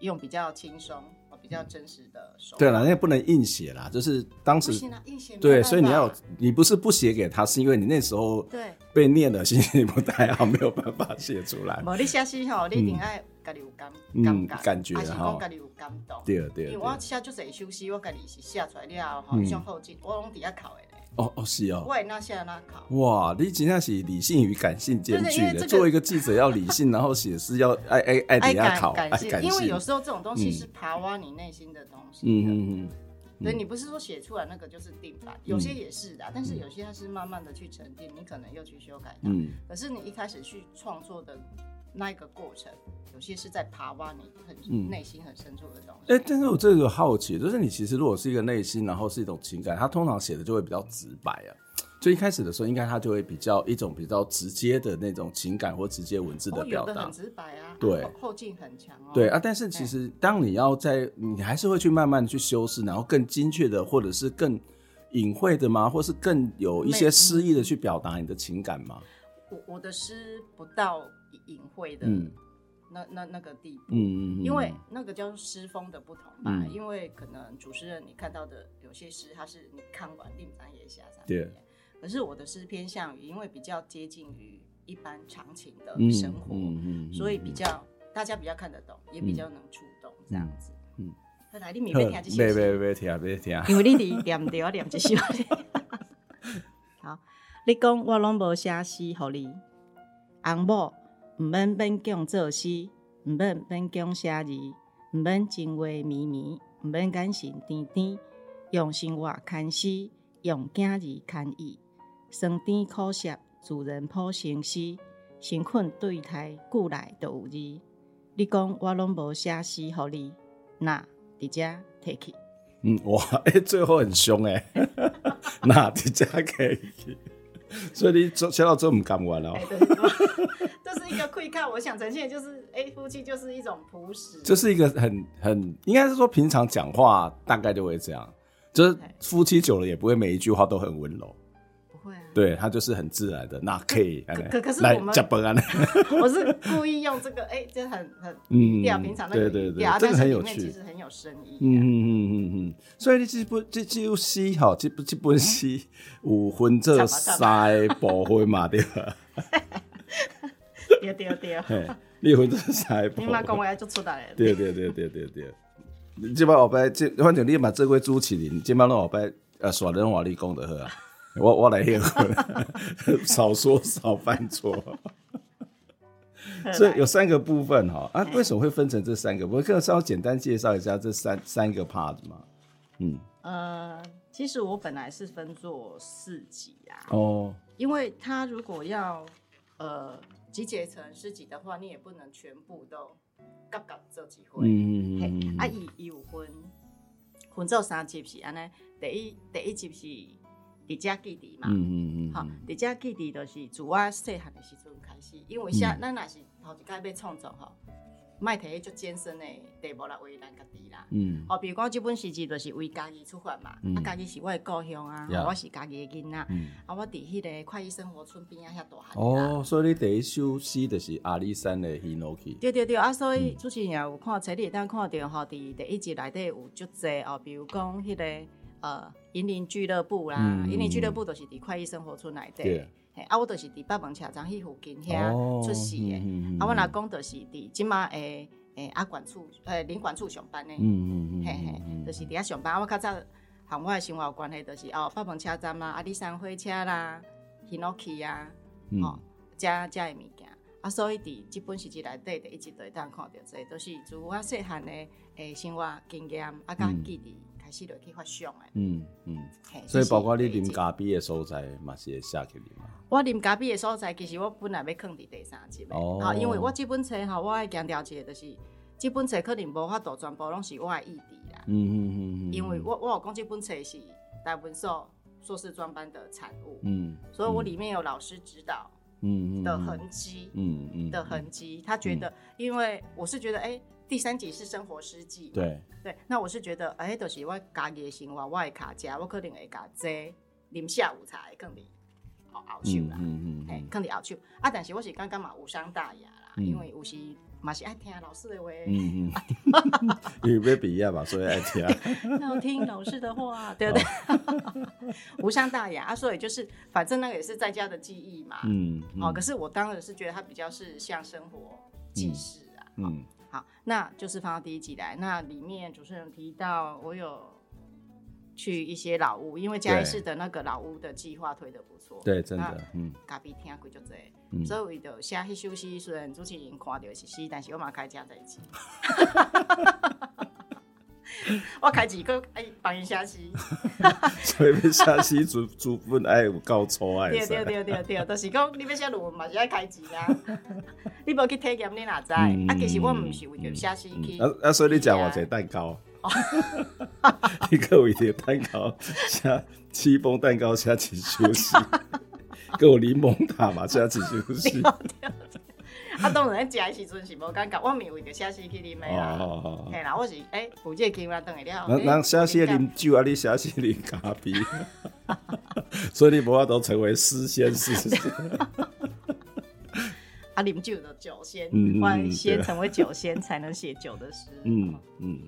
用比较轻松、比较真实的手。对了，那不能硬写啦，就是当时硬写对，所以你要你不是不写给他，是因为你那时候对被念的心情不太好，没有办法写出来。无你写诗吼，你一定爱家己有感感感觉，还是讲家己有感动？对对。因为我写就是休息，我家己是写出来了后，吼，上后进，我拢底下考的。哦哦是哦，我那写那考。哇，你真的是理性与感性兼具的。作为一个记者，要理性，然后写诗要爱爱爱底下考，爱感性。因为有时候这种东西是爬挖你内心的东西。嗯嗯嗯。所以你不是说写出来那个就是定版，有些也是的，但是有些它是慢慢的去沉淀，你可能又去修改它。嗯。可是你一开始去创作的那一个过程，有些是在爬挖你很内心很深处的东西。哎，但是我这个好奇，就是你其实如果是一个内心，然后是一种情感，它通常写的就会比较直白啊。所以一开始的时候，应该它就会比较一种比较直接的那种情感或直接文字的表达，很直白啊。对，后劲很强哦。对啊，但是其实当你要在，你还是会去慢慢去修饰，然后更精确的，或者是更隐晦的吗？或是更有一些诗意的去表达你的情感吗？我我的诗不到隐晦的。嗯。那那那个地步，嗯嗯，因为那个叫诗风的不同吧，嗯、因为可能主持人你看到的有些诗，它是你看完定章也下山，对，可是我的诗偏向于，因为比较接近于一般常情的生活，嗯嗯，所以比较大家比较看得懂，也比较能触动这样子，嗯，后来你没没听这些，别别别听别听，因为你离念掉念这些，好，你讲我拢无写诗给你，翁某。毋免勉强作诗，毋免勉强写字，毋免情话绵绵，毋免眼神甜甜，用生活牵诗，用囝儿牵意，酸甜苦涩自然谱成诗，辛苦对待句内都有字。你讲我拢无写诗互你，那直接提起。嗯，哇，哎、欸，最后很凶哎，那直接可以，所以你做写到最后唔甘愿哦。这是一个窥看，我想呈现就是，哎，夫妻就是一种朴实，就是一个很很，应该是说平常讲话大概就会这样，就是夫妻久了也不会每一句话都很温柔，对他就是很自然的，那可以，可可是我们，我是故意用这个，哎，就很很嗯，平常的对对对，这个很有趣，其实很有深意，嗯嗯嗯嗯嗯，所以你这部这这部戏哈，这部这部戏有分这三部分嘛，对吧？对对对，你会做啥？你妈讲话就出来了。对对对对对对，你即摆后摆，即反正你嘛做过主持人，即摆拢后摆呃，耍人话你讲的好啊。我我来应付，少说少犯错。所以有三个部分哈啊，为什么会分成这三个？我可以稍微简单介绍一下这三三个 part 嘛。嗯呃，其实我本来是分做四级啊。哦，因为他如果要呃。集结成四级的话，你也不能全部都夹夹做几回。嗯嗯啊，伊伊有分分做三集是安尼，第一第一集是伫遮记伫嘛。嗯嗯伫遮记伫就是自我细汉的时阵开始，因为像咱若是头一摆要创作吼。卖提迄足艰深的题目来为咱家己啦。嗯。哦，比如讲这本诗集就是为家己出发嘛，啊，家己是我的故乡啊，我是家己的囡仔，啊，我伫迄个快意生活村边啊遐大汉。哦，所以你第一首诗就是阿里山的 Hinoki。对对对，啊，所以主持人也有看册，你会当看到吼，伫第一集内底有足济哦，比如讲迄个呃银林俱乐部啦，银林俱乐部都是伫快意生活村内底。啊，我就是伫北门车站迄附近遐出世的。啊，我若讲就是伫即马诶诶阿管处诶领管处上班的。嗯嗯嗯。嘿嘿，就是伫遐上班。我较早和我的生活有关系，就是哦，北门车站啦，阿里山火车啦，Hinoki 啊，哦，遮遮诶物件。啊，所以伫即本诗集内底，一直都会当看到这，都是自我细汉诶诶生活经验，啊，甲记忆。开始就去发相诶，嗯嗯，所以包括你啉咖啡诶所在嘛是会写起来嘛。我啉咖啡诶所在，其实我本来要放伫第三集诶，啊，因为我这本册吼，我爱强调一个，就是这本册可能无法度全部拢是我诶意。嗯嗯嗯嗯。因为我我有讲这本册是大文所硕士专班的产物，嗯，所以我里面有老师指导，嗯的痕迹，嗯嗯的痕迹。他觉得，因为我是觉得，诶。第三集是生活诗记，对对，那我是觉得，哎、欸，都、就是我家己的生活，我的卡家，我可能会加这啉下午茶更嗯嗯，哎、嗯，更里熬酒啊，但是我是刚刚嘛无伤大雅啦，嗯、因为有时嘛是爱听老师的话。嗯嗯，因为要毕业嘛，所以爱听。要听老师的话，对不对？无伤大雅啊，所以就是反正那个也是在家的记忆嘛。嗯。哦，可是我当然是觉得它比较是像生活记事啊。嗯。好，那就是放到第一集来。那里面主持人提到我有。去一些老屋，因为嘉义市的那个老屋的计划推的不错。对，真的，嗯，咖啡厅贵就这，嗯、所以为了下去休息，虽然主持人看到是是，但是我嘛开家在一起。我开几个哎，帮伊写诗。所以要写诗主主分爱有够粗爱。对对对对对，就是讲你要写论文嘛，是爱开机啊。你无去体验，你哪知？啊，其实我唔是为着写诗去。啊啊，所以你食偌济蛋糕。一个我一点蛋糕下戚风蛋糕下起休息，给我柠檬塔嘛下起休息。啊，当然在食的时阵是无感觉，我咪为着写诗去啉的啦。嘿啦，我是诶，有这个经验等下了。人人下时啉酒啊，你写诗啉咖啡 所以你无法都成为诗仙是？啊，啉酒的酒仙，嗯，先成为酒仙才能写酒的诗。嗯嗯。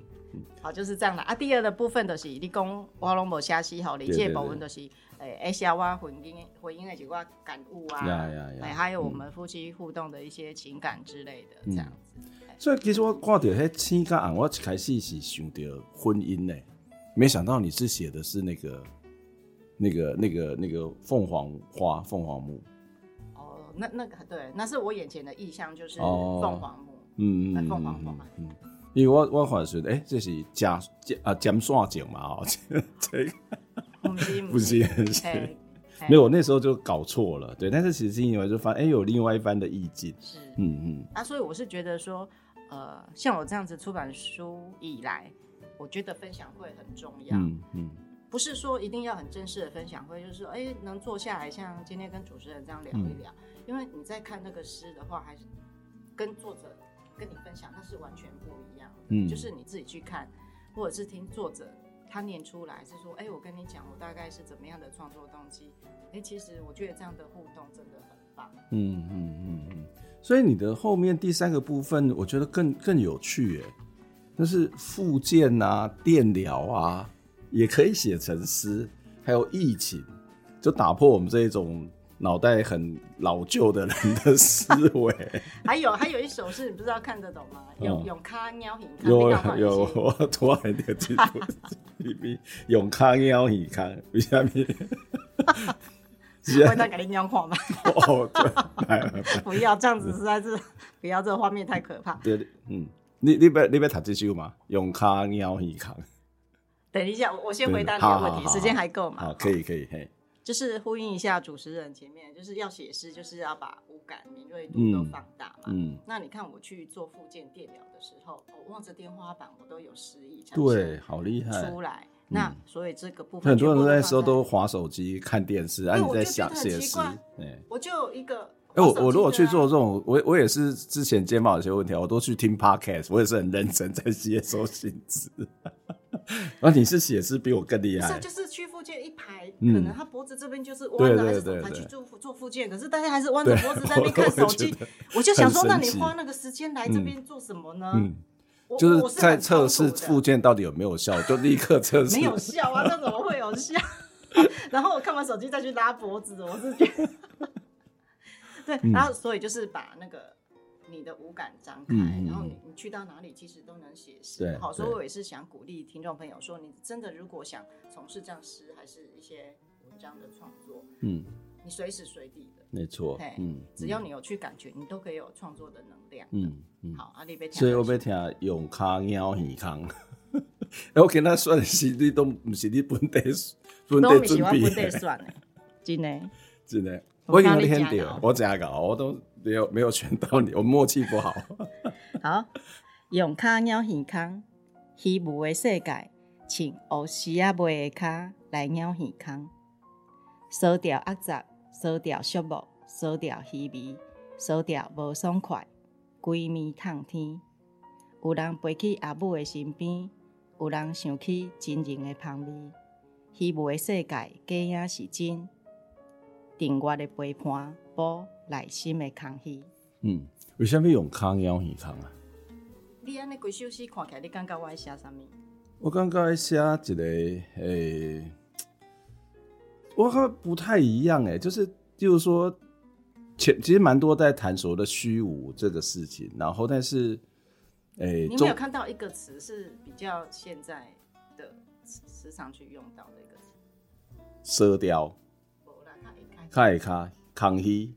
好，就是这样的啊。第二的部分就是你讲我拢无写诗吼，你这部分就是诶，写我婚姻婚姻的几个感悟啊，哎，还有我们夫妻互动的一些情感之类的这样子。所以其实我看到迄青甲红，我一开始是想到婚姻呢，没想到你是写的是那个那个那个那个凤凰花凤凰木。哦，那那个对，那是我眼前的意象，就是凤凰木，嗯嗯，凤凰花，嗯。因为我我反而觉得，哎，这是加啊尖山井嘛，哦，这个不是不是，没有，我那时候就搞错了，对，但是其实因为就发现，哎，有另外一番的意境，是，嗯嗯，啊，所以我是觉得说，呃，像我这样子出版书以来，我觉得分享会很重要，嗯嗯，不是说一定要很正式的分享会，就是说，哎，能坐下来像今天跟主持人这样聊一聊，因为你在看那个诗的话，还是跟作者。跟你分享，那是完全不一样的。嗯，就是你自己去看，或者是听作者他念出来，是说，哎、我跟你讲，我大概是怎么样的创作动机。哎、其实我觉得这样的互动真的很棒。嗯嗯嗯嗯。所以你的后面第三个部分，我觉得更更有趣，耶，就是复健啊、电疗啊，也可以写成诗，还有疫情，就打破我们这一种。脑袋很老旧的人的思维，还有还有一首是，你不知道看得懂吗？永永卡喵耳康，有有我突然的记住，永卡喵耳康，为什么？我再给你念话吗？哦，不要这样子，实在是不要，这个画面太可怕。对，嗯，你你别你别读这句吗？永卡喵耳康。等一下，我先回答你的问题，时间还够吗？好，可以可以，嘿。就是呼应一下主持人前面，就是要写诗，就是要把五感敏锐度都放大嘛。嗯，那你看我去做附件电疗的时候，我望着天花板，我都有诗意。对，好厉害。出来，那所以这个部分很多人在说都划手机看电视，啊，你在想写诗。我就一个，哎，我我如果去做这种，我我也是之前肩膀有些问题，我都去听 podcast，我也是很认真在接收信息。啊，你是写诗比我更厉害。是，就是去复健一排，可能他脖子这边就是弯的，还是什么？他去做做附件，可是大家还是弯着脖子在那边 看手机。我就想说，那你花那个时间来这边做什么呢？嗯，就是在测试附件到底有没有效，就立刻测试。没有效啊，那怎么会有效？然后我看完手机再去拉脖子，我是觉得，对，然后所以就是把那个。你的五感张开，嗯、然后你你去到哪里，其实都能写诗。好，所以我也是想鼓励听众朋友说，你真的如果想从事这样诗，还是一些文章的创作，嗯，你随时随地的，没错，嘿嗯，只要你有去感觉，你都可以有创作的能量。嗯嗯，好，阿里贝，所以我被听永康喵耳康。哎，我跟他算的是你都不是你本地本地准备。算的，真的。真的，我已经听到，我真搞我都。没有没有选到你，我默契不好。好，用卡鸟耳康，虚无的世界，请乌丝啊袂的卡来鸟耳康。烧掉压杂，烧掉畜牧，烧掉虚味，烧掉无爽快，规暝烫天。有人陪去阿母的身边，有人想起亲人的旁边。虚无的世界，假影是真。订阅的陪伴，补内心的空虚。嗯，为什么用康养耳康啊？你安尼规首诗看起来，你感觉我写啥物？我感觉写一个诶、欸，我感觉不太一样诶、欸，就是就是说，前其实蛮多在谈所谓的虚无这个事情，然后但是诶，欸、你没有看到一个词是比较现在的时常去用到的一个词？沙雕。开卡康熙。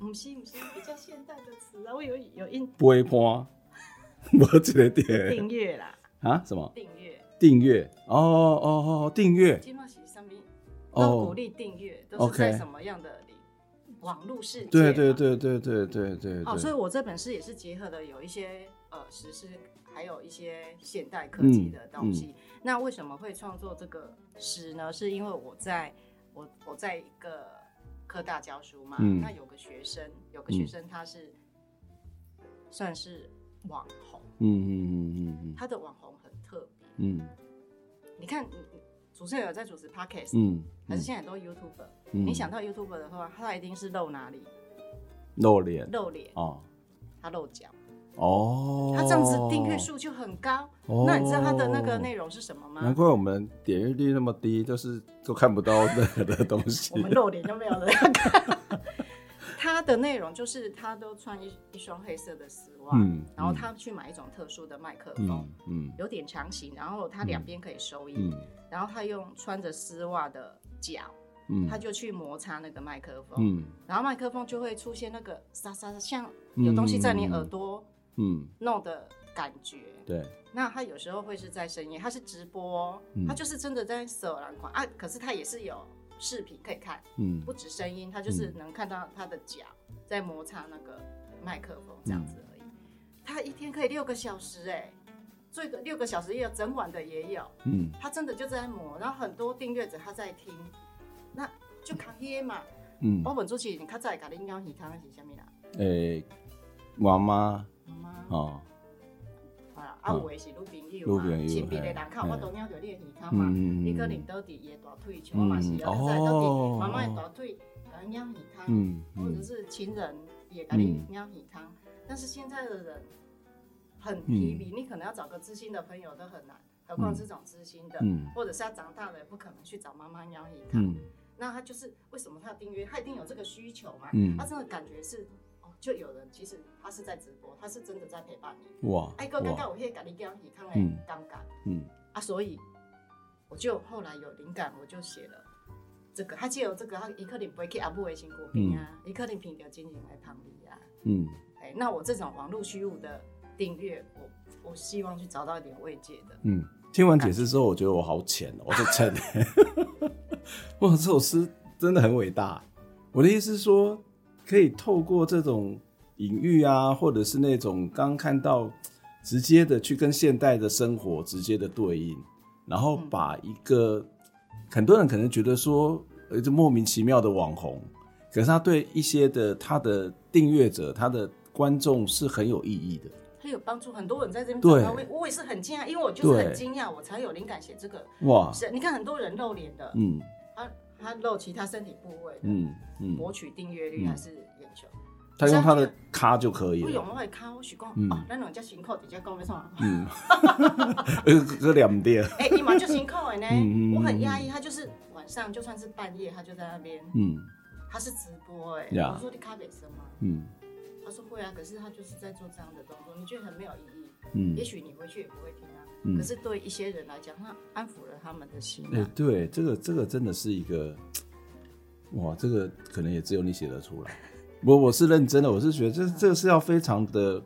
不是不是比较现代的词啊，我有有印。陪伴，我这个点。订阅啦。啊？什么？订阅。订阅。哦哦哦，订阅。金茂喜上面都鼓励订阅，都是在什么样的网络世界？对对对对对对对。哦，所以我这本诗也是结合了有一些呃实施，还有一些现代科技的东西。那为什么会创作这个诗呢？是因为我在我我在一个。科大教书嘛，嗯、那有个学生，有个学生他是算是网红，嗯嗯嗯嗯嗯，他的网红很特别，嗯，你看，主持人有在主持 Podcast，嗯，还是现在都 YouTuber，嗯，你想到 YouTuber 的话，他一定是露哪里？露脸，露脸哦，他露脚。哦，他这样子订阅数就很高。哦，那你知道他的那个内容是什么吗？难怪我们点阅率那么低，就是都看不到任何的东西。我们露脸就没有人要看。他的内容就是他都穿一一双黑色的丝袜，嗯，然后他去买一种特殊的麦克风，嗯，有点长形，然后他两边可以收音，嗯，然后他用穿着丝袜的脚，嗯，他就去摩擦那个麦克风，嗯，然后麦克风就会出现那个沙沙的，像有东西在你耳朵。嗯，弄的感觉。对，那他有时候会是在深夜，他是直播，嗯、他就是真的在手兰款啊。可是他也是有视频可以看，嗯，不止声音，他就是能看到他的脚在摩擦那个麦克风这样子而已。嗯、他一天可以六个小时，哎，最多六个小时也有，整晚的也有，嗯，他真的就在磨，然后很多订阅者他在听，那就扛耶嘛，嗯，我本主持你看在搞的音乐你看是什么啦？诶、欸，妈。妈。哦，啊，啊，有的是女朋友嘛，身边的人看我都鸟着你的耳康嘛，你可能倒伫伊诶大腿，像我嘛是，啊，在倒伫妈妈诶大腿，甲你鸟耳康，或者是情人也甲你鸟耳康，但是现在的人很疲惫，你可能要找个知心的朋友都很难，何况这种知心的，或者是要长大了也不可能去找妈妈鸟耳康，那他就是为什么他要订阅？他一定有这个需求嘛，他真的感觉是。就有人其实他是在直播，他是真的在陪伴你。哇！哎，哥，刚刚我可以跟你讲，你看哎，尴尬。嗯啊，所以我就后来有灵感，我就写了这个。他借由这个，他一刻里不会去阿布维辛苦兵啊，一刻里凭着经营来旁里啊。嗯，哎，那我这种网络虚无的订阅，我我希望去找到一点慰藉的。嗯，听完解释之后，我觉得我好浅哦，我就沉。哇，这首诗真的很伟大。我的意思是说。可以透过这种隐喻啊，或者是那种刚看到直接的去跟现代的生活直接的对应，然后把一个很多人可能觉得说，呃，这莫名其妙的网红，可是他对一些的他的订阅者、他的观众是很有意义的，他有帮助。很多人在这边对，我也是很惊讶，因为我就是很惊讶，我才有灵感写这个。哇，是，你看很多人露脸的，嗯。他露其他身体部位的，嗯嗯，博取订阅率还是眼球？他用他的卡就可以了。不用我会咖，我许讲哦，咱两家辛苦，直接讲没错。嗯，呃这两点。哎，你嘛就辛苦的呢，我很压抑。他就是晚上，就算是半夜，他就在那边。嗯，他是直播哎。我说你咖啡生吗？嗯，他说会啊，可是他就是在做这样的动作，你觉得很没有意义。嗯，也许你回去也不会听啊。可是对一些人来讲，他安抚了他们的心。哎，对，这个这个真的是一个，哇，这个可能也只有你写得出来。我我是认真的，我是觉得这这个是要非常的，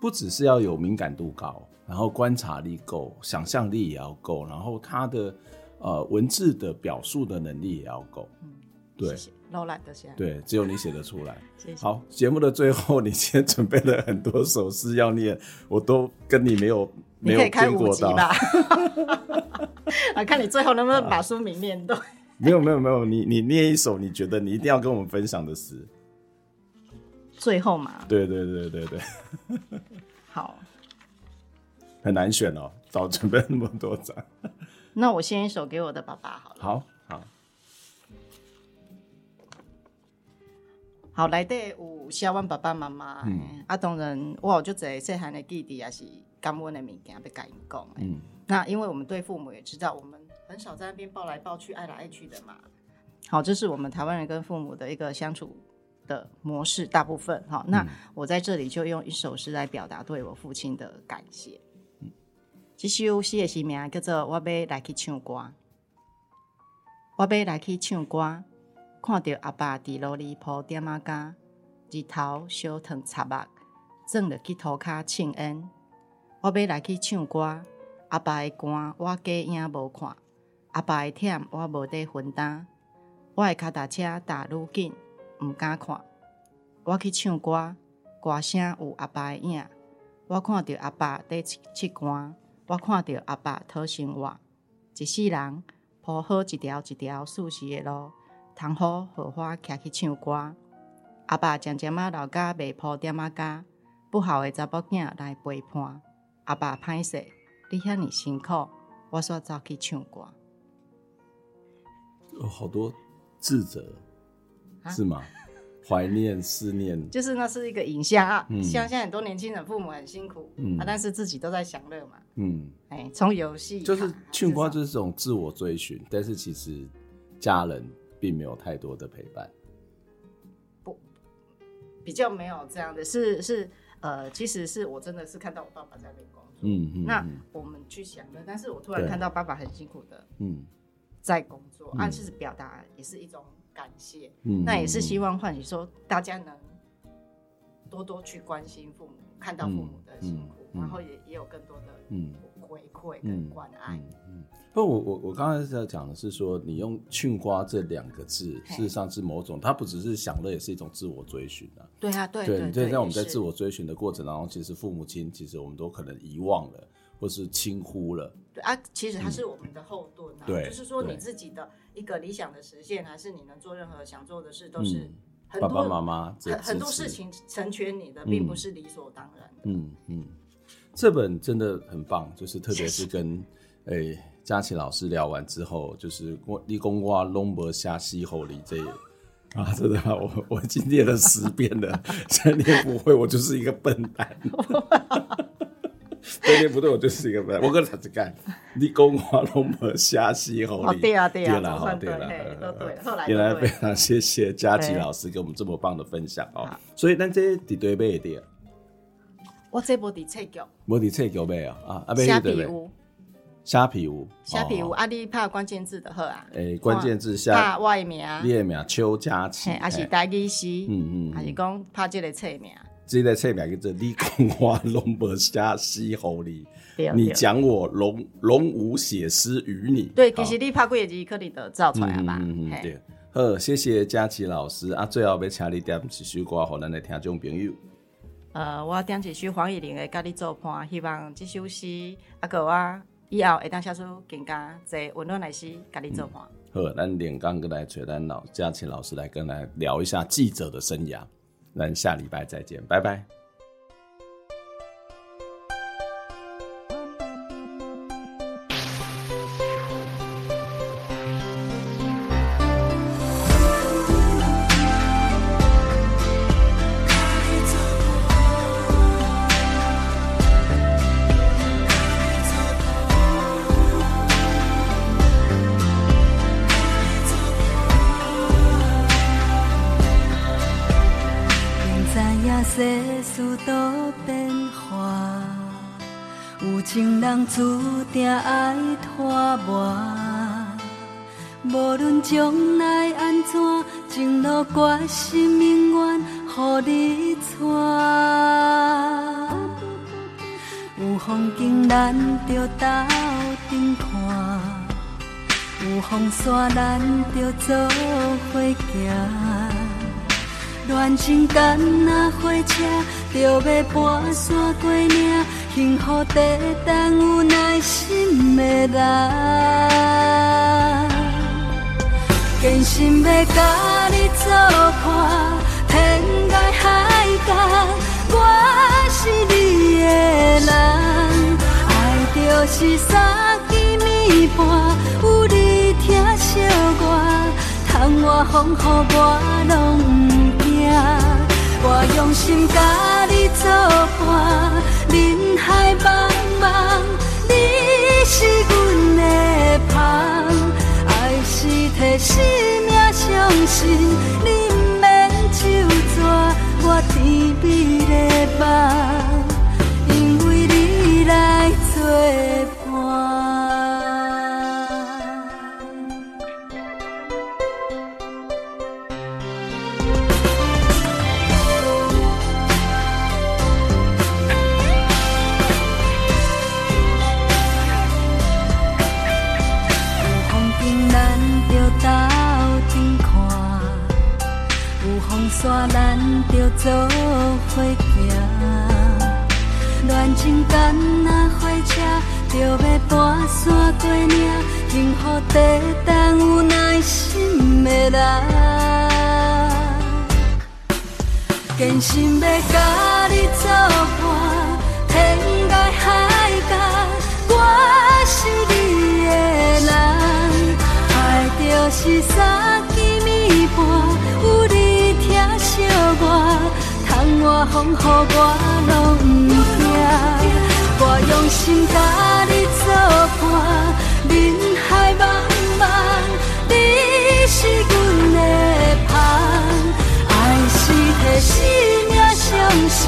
不只是要有敏感度高，然后观察力够，想象力也要够，然后他的呃文字的表述的能力也要够。嗯，对，老懒的写。对，只有你写得出来。谢谢。好，节目的最后，你今天准备了很多首诗要念，我都跟你没有。你可以开五集吧，啊，看你最后能不能把书名念对。没有没有没有，你你念一首你觉得你一定要跟我们分享的诗。最后嘛。对对对对对。好。很难选哦，早准备那么多张。那我先一首给我的爸爸好了。好好好，内底有写阮爸爸妈妈，嗯、啊，当然我有就侪细汉的弟弟也是感恩的物件要甲因讲。嗯，那因为我们对父母也知道，我们很少在那边抱来抱去、爱来爱去的嘛。好，这是我们台湾人跟父母的一个相处的模式，大部分。好，那我在这里就用一首诗来表达对我父亲的感谢。嗯，这首诗的诗名叫做《我要来去唱歌》，我要来去唱歌。看到阿爸伫路里铺点仔甲，日头烧烫插目，转落去涂骹庆恩。我要来去唱歌，阿爸的歌我假影无看，阿爸的忝我无得分担。我的脚踏车踏愈紧，毋敢看。我去唱歌，歌声有阿爸的影。我看到阿爸在七歌，我看到阿爸讨生活。一世人铺好一条一条舒适的路。窗户荷花徛去唱歌，阿爸渐渐啊老家未铺点啊家，不好的查某囝来陪伴。阿爸歹势，你遐尔辛苦，我煞走去唱歌。有好多自责，啊、是吗？怀念、思念，就是那是一个影像啊。嗯、像现在很多年轻人，父母很辛苦，嗯、啊，但是自己都在享乐嘛。嗯，哎，从游戏就是唱歌，就是这种自我追寻，但是其实家人。并没有太多的陪伴，不，比较没有这样的，是是呃，其实是我真的是看到我爸爸在那边工作，嗯嗯，那我们去想的，但是我突然看到爸爸很辛苦的，嗯，在工作，啊，其实表达也是一种感谢，嗯，那也是希望唤起说大家能多多去关心父母，看到父母的辛苦，然后也也有更多的嗯。回馈跟关爱，嗯。不，我我我刚才在讲的是说，你用“唱歌”这两个字，事实上是某种，它不只是享乐，也是一种自我追寻啊。对啊，对对对。在我们在自我追寻的过程当中，其实父母亲，其实我们都可能遗忘了，或是轻忽了。对啊，其实它是我们的后盾啊。对，就是说你自己的一个理想的实现，还是你能做任何想做的事，都是很多爸爸妈妈很很多事情成全你的，并不是理所当然的。嗯嗯，这本真的很棒，就是特别是 跟诶。佳琪老师聊完之后，就是我立功瓜龙伯下西后里这 啊，真的，我 我已经念了十遍了，现在念不会，我就是一个笨蛋。对念不对，我就是一个笨蛋。我跟他子干，立功哇龙伯下西后里。对啊对啊，对了好对了，都对。后来，原来非常谢谢佳琪老师给我们这么棒的分享哦。所以咱这底对背的，我这部底册局，无底册局背啊啊，阿贝对不虾皮屋，虾皮屋，啊你拍关键字的好啊。诶，关键字下，拍外名，你的名邱佳琪，还是台语诗，嗯嗯，还是讲拍这个册名。这个册名叫做你讲我拢无写诗予你，你讲我拢拢无写诗与你。对，其实你拍几个字，可能就造出来吧。嗯嗯，对。好，谢谢佳琪老师啊，最后要请你点一首歌，给咱的听众朋友。呃，我点一首黄乙玲的《甲你作伴》，希望这首诗啊个我。以后会当写出更加侪温暖来诗，甲你做伴。好，咱连刚跟来找咱老佳琪老师来跟来聊一下记者的生涯。咱下礼拜再见，拜拜。无论将来安怎，情路决心永远予你带。有风景咱就斗阵看，有风沙咱就做伙行。恋情敢若火车，就要跋山过岭。幸福在等有耐心的人，真心要甲你作伴，天涯海角，我是你的人。爱就是三更暝半，有你疼惜我，窗外风雨我拢不惊。我用心甲你作伴，人海茫茫，你是阮的香，爱是替生命相信，你不免就抓我甜蜜的梦，因为你来作。山咱着做伙行，恋情干那火车，着要跋山过岭，幸福地等有耐心的人，坚心要甲你走风雨我拢不惊。我用心甲你作伴，人海茫茫，你是阮的盼。爱是替生命相信，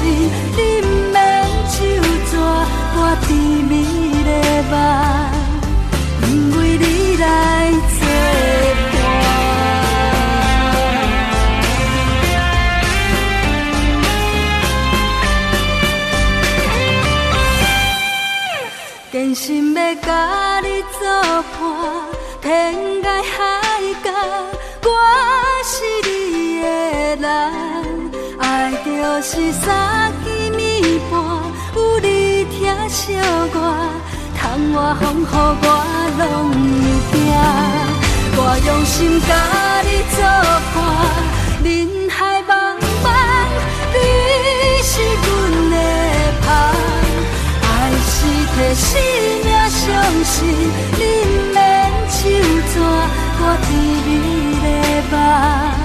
甲你作伴，天涯海角，我是你的人。爱就是三更暝半，有你疼惜我，窗外风雨我拢不惊。我用心甲你作伴，人海茫茫，你是阮的香。爱是相信，你不免手纸，我甜蜜的梦。